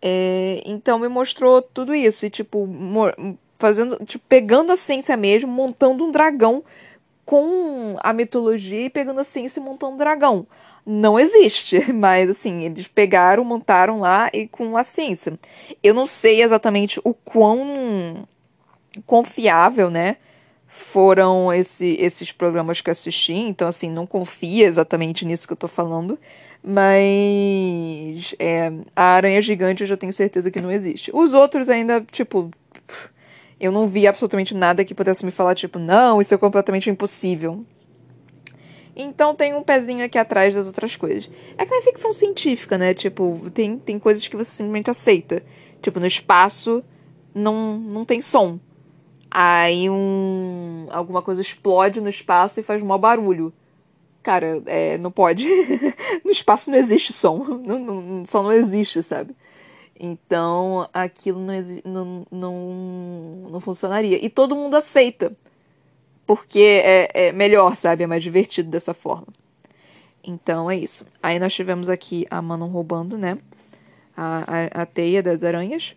É, então me mostrou tudo isso e tipo fazendo, tipo, pegando a ciência mesmo, montando um dragão com a mitologia e pegando a ciência e montando um dragão. Não existe, mas assim, eles pegaram, montaram lá e com a ciência. Eu não sei exatamente o quão confiável, né? Foram esse, esses programas que eu assisti, então assim, não confia exatamente nisso que eu tô falando, mas é, a aranha gigante eu já tenho certeza que não existe. Os outros ainda, tipo, eu não vi absolutamente nada que pudesse me falar, tipo, não, isso é completamente impossível. Então tem um pezinho aqui atrás das outras coisas. É que é ficção científica, né? Tipo, tem, tem coisas que você simplesmente aceita. Tipo, no espaço não, não tem som. Aí um. alguma coisa explode no espaço e faz mau barulho. Cara, é, não pode. no espaço não existe som. Não, não, som não existe, sabe? Então aquilo não, não, não, não funcionaria. E todo mundo aceita. Porque é, é melhor, sabe? É mais divertido dessa forma. Então é isso. Aí nós tivemos aqui a Manon roubando, né? A, a, a teia das aranhas.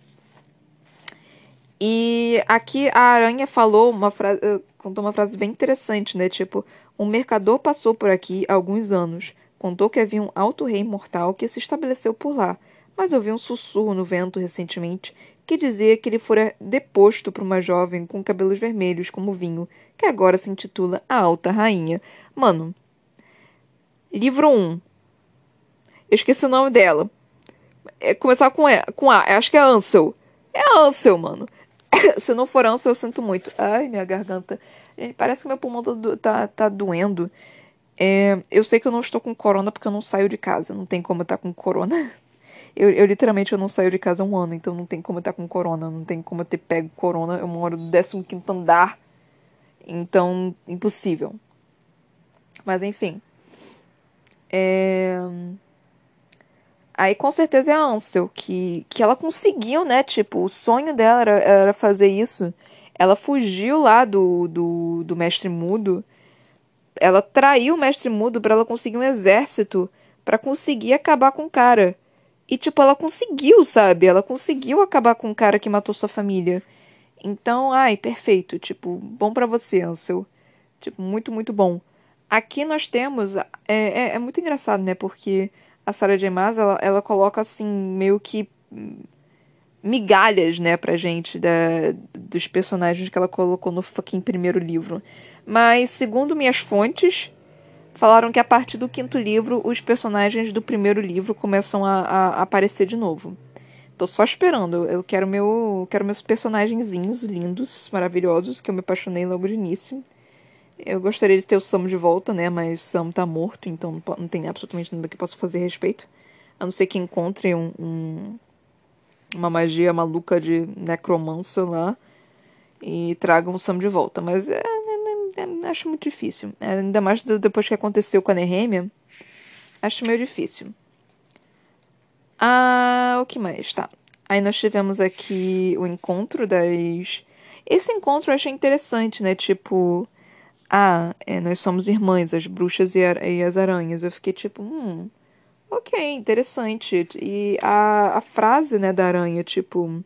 E aqui a aranha falou uma frase, eh, contou uma frase bem interessante, né? Tipo, um mercador passou por aqui há alguns anos. Contou que havia um alto rei mortal que se estabeleceu por lá mas ouvi um sussurro no vento recentemente que dizia que ele fora deposto por uma jovem com cabelos vermelhos como vinho, que agora se intitula A Alta Rainha. Mano, livro 1. Eu esqueci o nome dela. É começar com, e, com A, acho que é Ansel. É Ansel, mano. Se não for Ansel, eu sinto muito. Ai, minha garganta. Parece que meu pulmão tá, tá, tá doendo. É, eu sei que eu não estou com corona porque eu não saio de casa. Não tem como eu estar com corona. Eu, eu literalmente eu não saio de casa há um ano, então não tem como eu estar com corona, não tem como eu ter pego corona. Eu moro no 15 andar, então impossível. Mas enfim. É... Aí com certeza é a Ansel, que, que ela conseguiu, né? Tipo, o sonho dela era, era fazer isso. Ela fugiu lá do, do, do mestre mudo. Ela traiu o mestre mudo para ela conseguir um exército para conseguir acabar com o cara. E, tipo, ela conseguiu, sabe? Ela conseguiu acabar com o cara que matou sua família. Então, ai, perfeito. Tipo, bom para você, Ansel. Tipo, muito, muito bom. Aqui nós temos. É, é, é muito engraçado, né? Porque a Sarah J. Maas, ela, ela coloca, assim, meio que migalhas, né, pra gente da, dos personagens que ela colocou no fucking primeiro livro. Mas, segundo minhas fontes, falaram que a partir do quinto livro os personagens do primeiro livro começam a, a aparecer de novo. Tô só esperando. Eu quero meu, quero meus personagenzinhos lindos, maravilhosos, que eu me apaixonei logo de início. Eu gostaria de ter o Sam de volta, né? Mas Sam tá morto, então não tem absolutamente nada que eu possa fazer a respeito. A não ser que encontre um, um uma magia maluca de necromancer lá e tragam o Sam de volta. Mas é, é, acho muito difícil. É, ainda mais depois que aconteceu com a Nehemia. Acho meio difícil. Ah, o que mais? Tá. Aí nós tivemos aqui o encontro das. Esse encontro eu achei interessante, né? Tipo, ah, é, nós somos irmãs, as bruxas e, e, as aranhas. Eu fiquei tipo, hum, ok, interessante. E a, a frase, né, da aranha, tipo,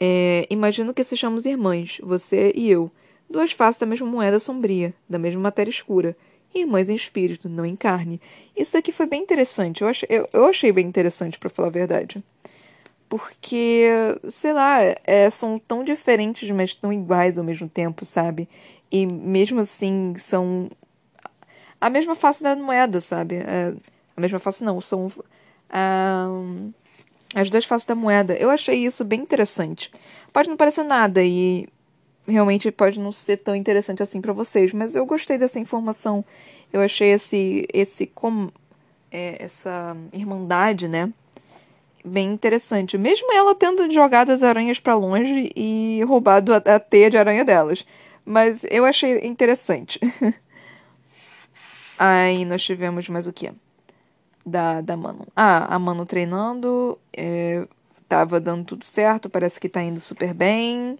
é, imagino que sejamos irmãs, você e eu, duas faces da mesma moeda sombria, da mesma matéria escura, irmãs em espírito, não em carne. Isso daqui foi bem interessante, eu achei, eu, eu achei bem interessante, para falar a verdade. Porque, sei lá, é, são tão diferentes, mas tão iguais ao mesmo tempo, sabe? E mesmo assim são a mesma face da moeda, sabe? É, a mesma face não, são uh, as duas faces da moeda. Eu achei isso bem interessante. Pode não parecer nada e realmente pode não ser tão interessante assim para vocês, mas eu gostei dessa informação. Eu achei esse esse com é, essa irmandade, né? Bem interessante. Mesmo ela tendo jogado as aranhas para longe e roubado a, a teia de aranha delas. Mas eu achei interessante. Aí nós tivemos mais o que? Da, da Mano. Ah, a Mano treinando. É, tava dando tudo certo. Parece que tá indo super bem.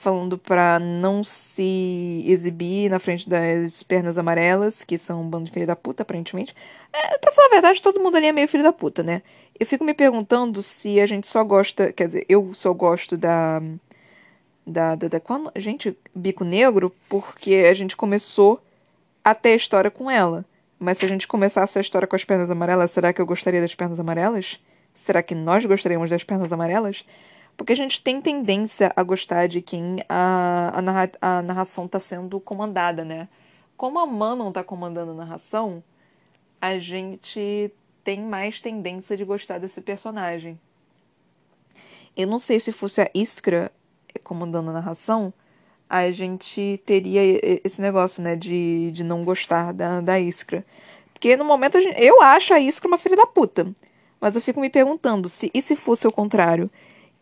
Falando pra não se exibir na frente das pernas amarelas, que são um bando de filho da puta, aparentemente. É, pra falar a verdade, todo mundo ali é meio filho da puta, né? Eu fico me perguntando se a gente só gosta. Quer dizer, eu só gosto da da, da, da quando, gente, Bico Negro, porque a gente começou a ter a história com ela. Mas se a gente começasse a história com as pernas amarelas, será que eu gostaria das pernas amarelas? Será que nós gostaríamos das pernas amarelas? Porque a gente tem tendência a gostar de quem a, a, narra, a narração está sendo comandada, né? Como a Manon está comandando a narração, a gente tem mais tendência de gostar desse personagem. Eu não sei se fosse a Iskra comandando a narração, a gente teria esse negócio, né, de, de não gostar da, da Iskra. Porque no momento gente, eu acho a Iskra uma filha da puta. Mas eu fico me perguntando, se e se fosse o contrário?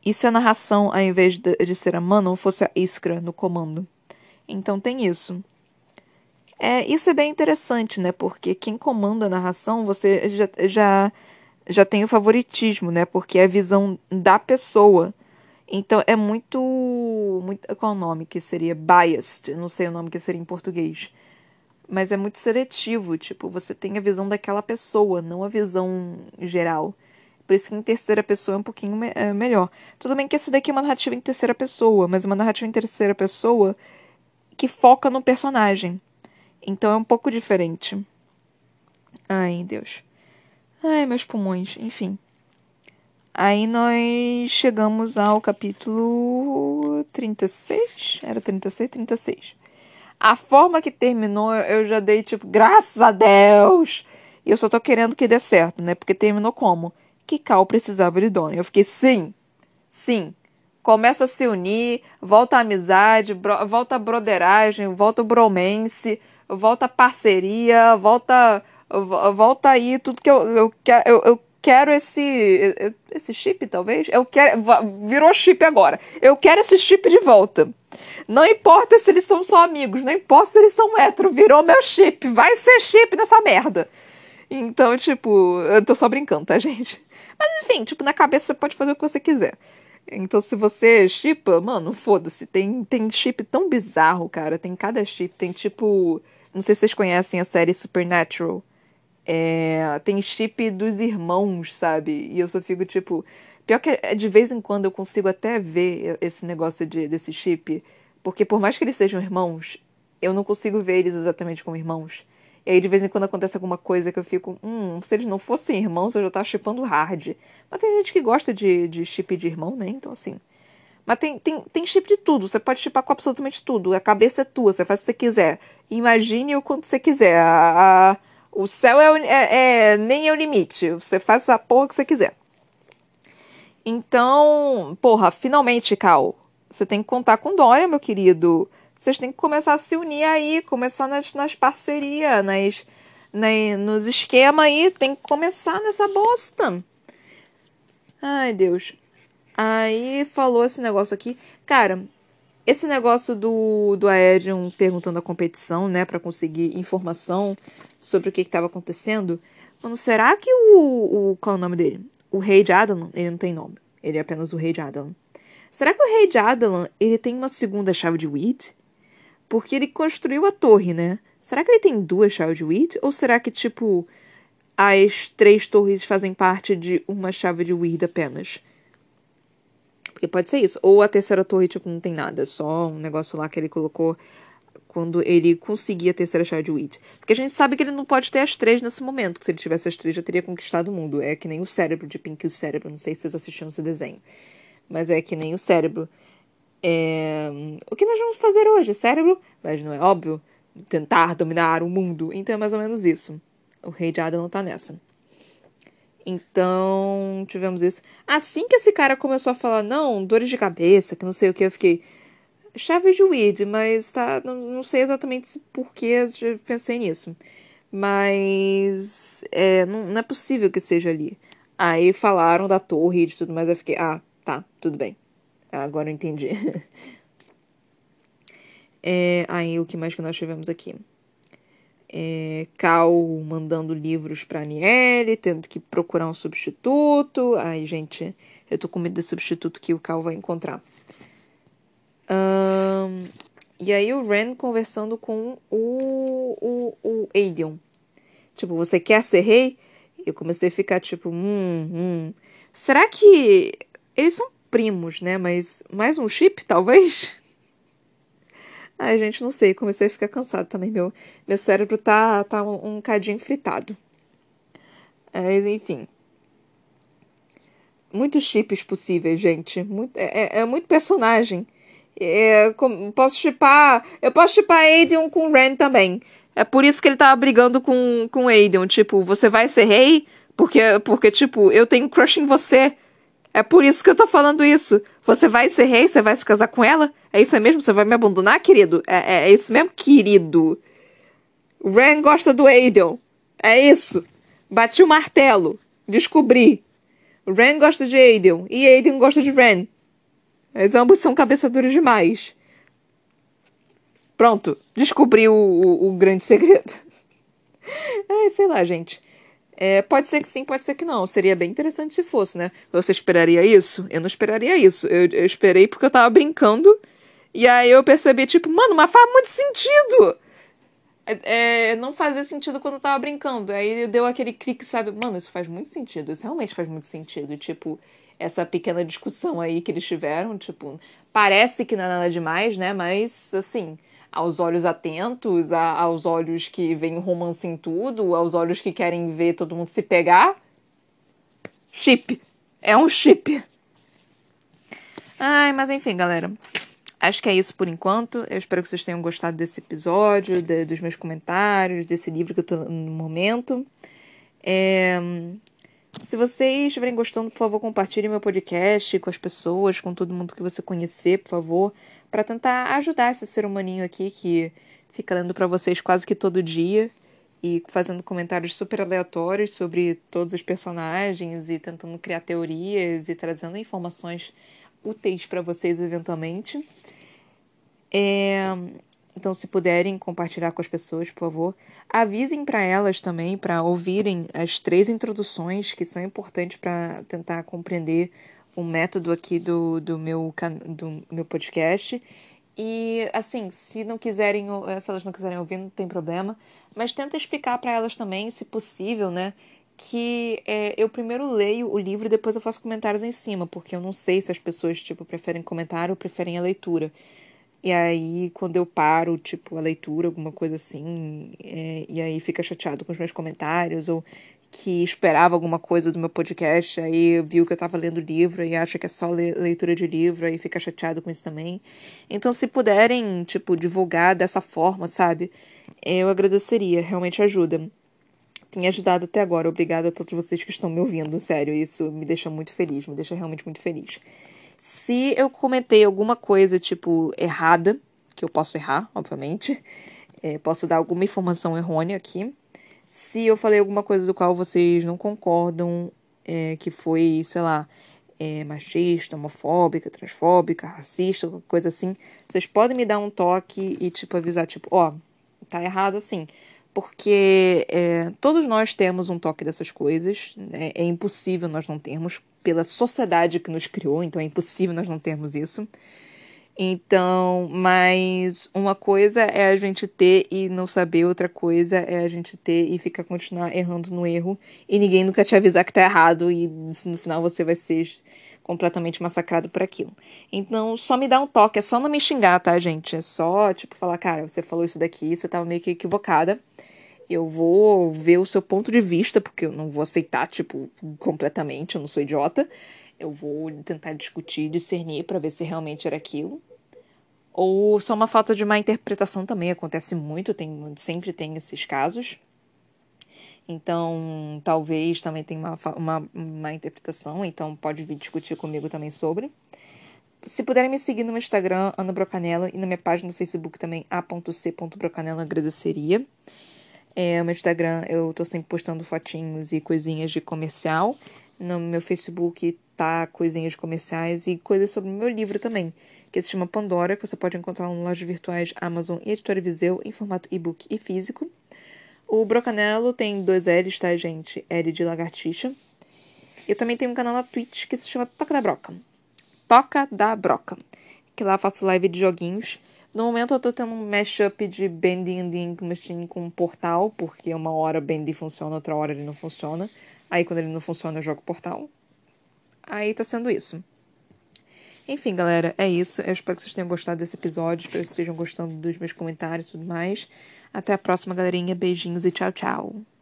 E se a narração, ao invés de, de ser a Manon, fosse a Iskra no comando? Então tem isso. É, isso é bem interessante, né? Porque quem comanda a narração, você já, já, já tem o favoritismo, né? Porque é a visão da pessoa então é muito, muito. Qual é o nome que seria? Biased. Não sei o nome que seria em português. Mas é muito seletivo. Tipo, você tem a visão daquela pessoa, não a visão geral. Por isso que em terceira pessoa é um pouquinho me é melhor. Tudo bem que essa daqui é uma narrativa em terceira pessoa, mas é uma narrativa em terceira pessoa que foca no personagem. Então é um pouco diferente. Ai, Deus. Ai, meus pulmões. Enfim. Aí nós chegamos ao capítulo 36. Era 36? 36. A forma que terminou, eu já dei tipo, graças a Deus! E eu só tô querendo que dê certo, né? Porque terminou como? Que Cal precisava de Donnie. Eu fiquei, sim, sim. Começa a se unir, volta a amizade, bro, volta a broderagem, volta o bromance, volta a parceria, volta volta aí tudo que eu, eu, eu, eu quero esse esse chip, talvez. Eu quero virou chip agora. Eu quero esse chip de volta. Não importa se eles são só amigos, não importa se eles são hétero, virou meu chip. Vai ser chip nessa merda. Então, tipo, eu tô só brincando, tá, gente? Mas enfim, tipo, na cabeça você pode fazer o que você quiser. Então, se você chipa, mano, foda-se. Tem, tem chip tão bizarro, cara. Tem cada chip. Tem tipo. Não sei se vocês conhecem a série Supernatural. É, tem chip dos irmãos, sabe? E eu só fico tipo. Pior que é, de vez em quando eu consigo até ver esse negócio de, desse chip. Porque por mais que eles sejam irmãos, eu não consigo ver eles exatamente como irmãos. E aí de vez em quando acontece alguma coisa que eu fico, hum, se eles não fossem irmãos, eu já tava chipando hard. Mas tem gente que gosta de, de chip de irmão, né? Então assim. Mas tem, tem, tem chip de tudo. Você pode chipar com absolutamente tudo. A cabeça é tua, você faz o que você quiser. Imagine o quanto você quiser. A, a o céu é, é, é, nem é o limite. Você faz a porra que você quiser. Então, porra, finalmente, Cal, você tem que contar com Dória, meu querido. Vocês têm que começar a se unir aí, começar nas, nas parcerias, nas, nas, nos esquemas aí. Tem que começar nessa bosta. Ai, Deus. Aí falou esse negócio aqui. Cara, esse negócio do, do Aedion perguntando a competição, né, para conseguir informação sobre o que estava acontecendo. Mano, será que o, o. Qual é o nome dele? O rei de Adalan? Ele não tem nome. Ele é apenas o rei de Adalan. Será que o rei de Adalan ele tem uma segunda chave de Weed? Porque ele construiu a torre, né? Será que ele tem duas chaves de Weird? Ou será que, tipo, as três torres fazem parte de uma chave de Weird apenas? Porque pode ser isso. Ou a terceira torre, tipo, não tem nada. É só um negócio lá que ele colocou quando ele conseguia a terceira chave de Weed. Porque a gente sabe que ele não pode ter as três nesse momento, que se ele tivesse as três já teria conquistado o mundo. É que nem o cérebro de Pink e o cérebro, não sei se vocês assistiram esse desenho. Mas é que nem o cérebro. É... O que nós vamos fazer hoje, cérebro? Mas não é óbvio tentar dominar o mundo. Então é mais ou menos isso. O rei de Ada não tá nessa. Então, tivemos isso. Assim que esse cara começou a falar, não, dores de cabeça, que não sei o que, eu fiquei chave de weed, mas tá, não, não sei exatamente por que pensei nisso. Mas é, não, não, é possível que seja ali. Aí falaram da torre e de tudo mais, eu fiquei, ah, tá, tudo bem. Agora eu entendi. é, aí o que mais que nós tivemos aqui? É, Cal mandando livros pra Aniele, tendo que procurar um substituto. Ai, gente, eu tô com medo desse substituto que o Cal vai encontrar. Um, e aí o Ren conversando com o, o, o. Tipo, você quer ser rei? Eu comecei a ficar tipo, hum, hum. Será que eles são primos, né? Mas mais um chip, talvez? Ai, gente, não sei. Comecei a ficar cansado também. Meu, meu cérebro tá, tá um, um cadinho fritado. Mas, enfim. Muitos chips possíveis, gente. Muito, é, é, é muito personagem. É, posso chipar. Eu posso chipar Aiden com Ren também. É por isso que ele tava brigando com, com Aiden. Tipo, você vai ser rei? Porque, porque, tipo, eu tenho crush em você. É por isso que eu tô falando isso. Você vai ser rei? Você vai se casar com ela? É isso mesmo? Você vai me abandonar, querido? É, é, é isso mesmo, querido. Ren gosta do Aiden. É isso. Bati o martelo. Descobri. Ren gosta de Aiden. E Aiden gosta de Ren. Mas ambos são cabeçadores demais. Pronto, descobri o, o, o grande segredo. é, sei lá, gente. É, pode ser que sim, pode ser que não. Seria bem interessante se fosse, né? Você esperaria isso? Eu não esperaria isso. Eu, eu esperei porque eu tava brincando. E aí eu percebi, tipo, mano, mas faz muito sentido! É, é, não fazia sentido quando eu tava brincando. Aí deu aquele clique, sabe? Mano, isso faz muito sentido. Isso realmente faz muito sentido. Tipo, essa pequena discussão aí que eles tiveram, tipo, parece que não é nada demais, né? Mas, assim, aos olhos atentos, a, aos olhos que veem romance em tudo, aos olhos que querem ver todo mundo se pegar, chip. É um chip. Ai, mas enfim, galera. Acho que é isso por enquanto. Eu espero que vocês tenham gostado desse episódio, de, dos meus comentários, desse livro que eu tô no momento. É, se vocês estiverem gostando, por favor, compartilhem meu podcast com as pessoas, com todo mundo que você conhecer, por favor, para tentar ajudar esse ser humaninho aqui que fica lendo para vocês quase que todo dia e fazendo comentários super aleatórios sobre todos os personagens e tentando criar teorias e trazendo informações úteis para vocês eventualmente. É... Então, se puderem compartilhar com as pessoas, por favor, avisem para elas também para ouvirem as três introduções que são importantes para tentar compreender o método aqui do, do, meu, do meu podcast. E assim, se não quiserem, se elas não quiserem ouvir, não tem problema. Mas tenta explicar para elas também, se possível, né? Que é, eu primeiro leio o livro e depois eu faço comentários em cima, porque eu não sei se as pessoas tipo preferem comentário ou preferem a leitura. E aí, quando eu paro, tipo, a leitura, alguma coisa assim, é, e aí fica chateado com os meus comentários, ou que esperava alguma coisa do meu podcast, aí viu que eu tava lendo livro e acha que é só leitura de livro, aí fica chateado com isso também. Então, se puderem, tipo, divulgar dessa forma, sabe? Eu agradeceria, realmente ajuda. Tem ajudado até agora. Obrigada a todos vocês que estão me ouvindo, sério. Isso me deixa muito feliz, me deixa realmente muito feliz. Se eu comentei alguma coisa, tipo, errada, que eu posso errar, obviamente, é, posso dar alguma informação errônea aqui. Se eu falei alguma coisa do qual vocês não concordam, é, que foi, sei lá, é, machista, homofóbica, transfóbica, racista, coisa assim, vocês podem me dar um toque e, tipo, avisar, tipo, ó, oh, tá errado assim. Porque é, todos nós temos um toque dessas coisas, né? é impossível nós não termos, pela sociedade que nos criou, então é impossível nós não termos isso. Então, mas uma coisa é a gente ter e não saber, outra coisa é a gente ter e ficar continuar errando no erro e ninguém nunca te avisar que tá errado e no final você vai ser completamente massacrado por aquilo. Então, só me dá um toque, é só não me xingar, tá, gente? É só, tipo, falar, cara, você falou isso daqui, você tava meio que equivocada. Eu vou ver o seu ponto de vista, porque eu não vou aceitar, tipo, completamente, eu não sou idiota. Eu vou tentar discutir, discernir para ver se realmente era aquilo. Ou só uma falta de má interpretação também acontece muito, tem, sempre tem esses casos. Então, talvez também tenha uma, uma, interpretação, então pode vir discutir comigo também sobre. Se puderem me seguir no meu Instagram, Ana Brocanello, e na minha página no Facebook também, a.c.brocanello, agradeceria. É, no meu Instagram eu tô sempre postando fotinhos e coisinhas de comercial. No meu Facebook tá coisinhas comerciais e coisas sobre o meu livro também, que se chama Pandora, que você pode encontrar em lojas virtuais Amazon e Editora Viseu em formato e-book e físico. O Brocanelo tem dois L's, tá, gente? L de lagartixa. Eu também tenho um canal na Twitch que se chama Toca da Broca. Toca da Broca. Que lá eu faço live de joguinhos. No momento eu tô tendo um mashup de Bendy and Ink Machine com um portal, porque uma hora Bendy funciona, outra hora ele não funciona. Aí quando ele não funciona, eu jogo portal. Aí tá sendo isso. Enfim, galera, é isso. Eu espero que vocês tenham gostado desse episódio. Espero que vocês estejam gostando dos meus comentários e tudo mais. Até a próxima, galerinha. Beijinhos e tchau, tchau.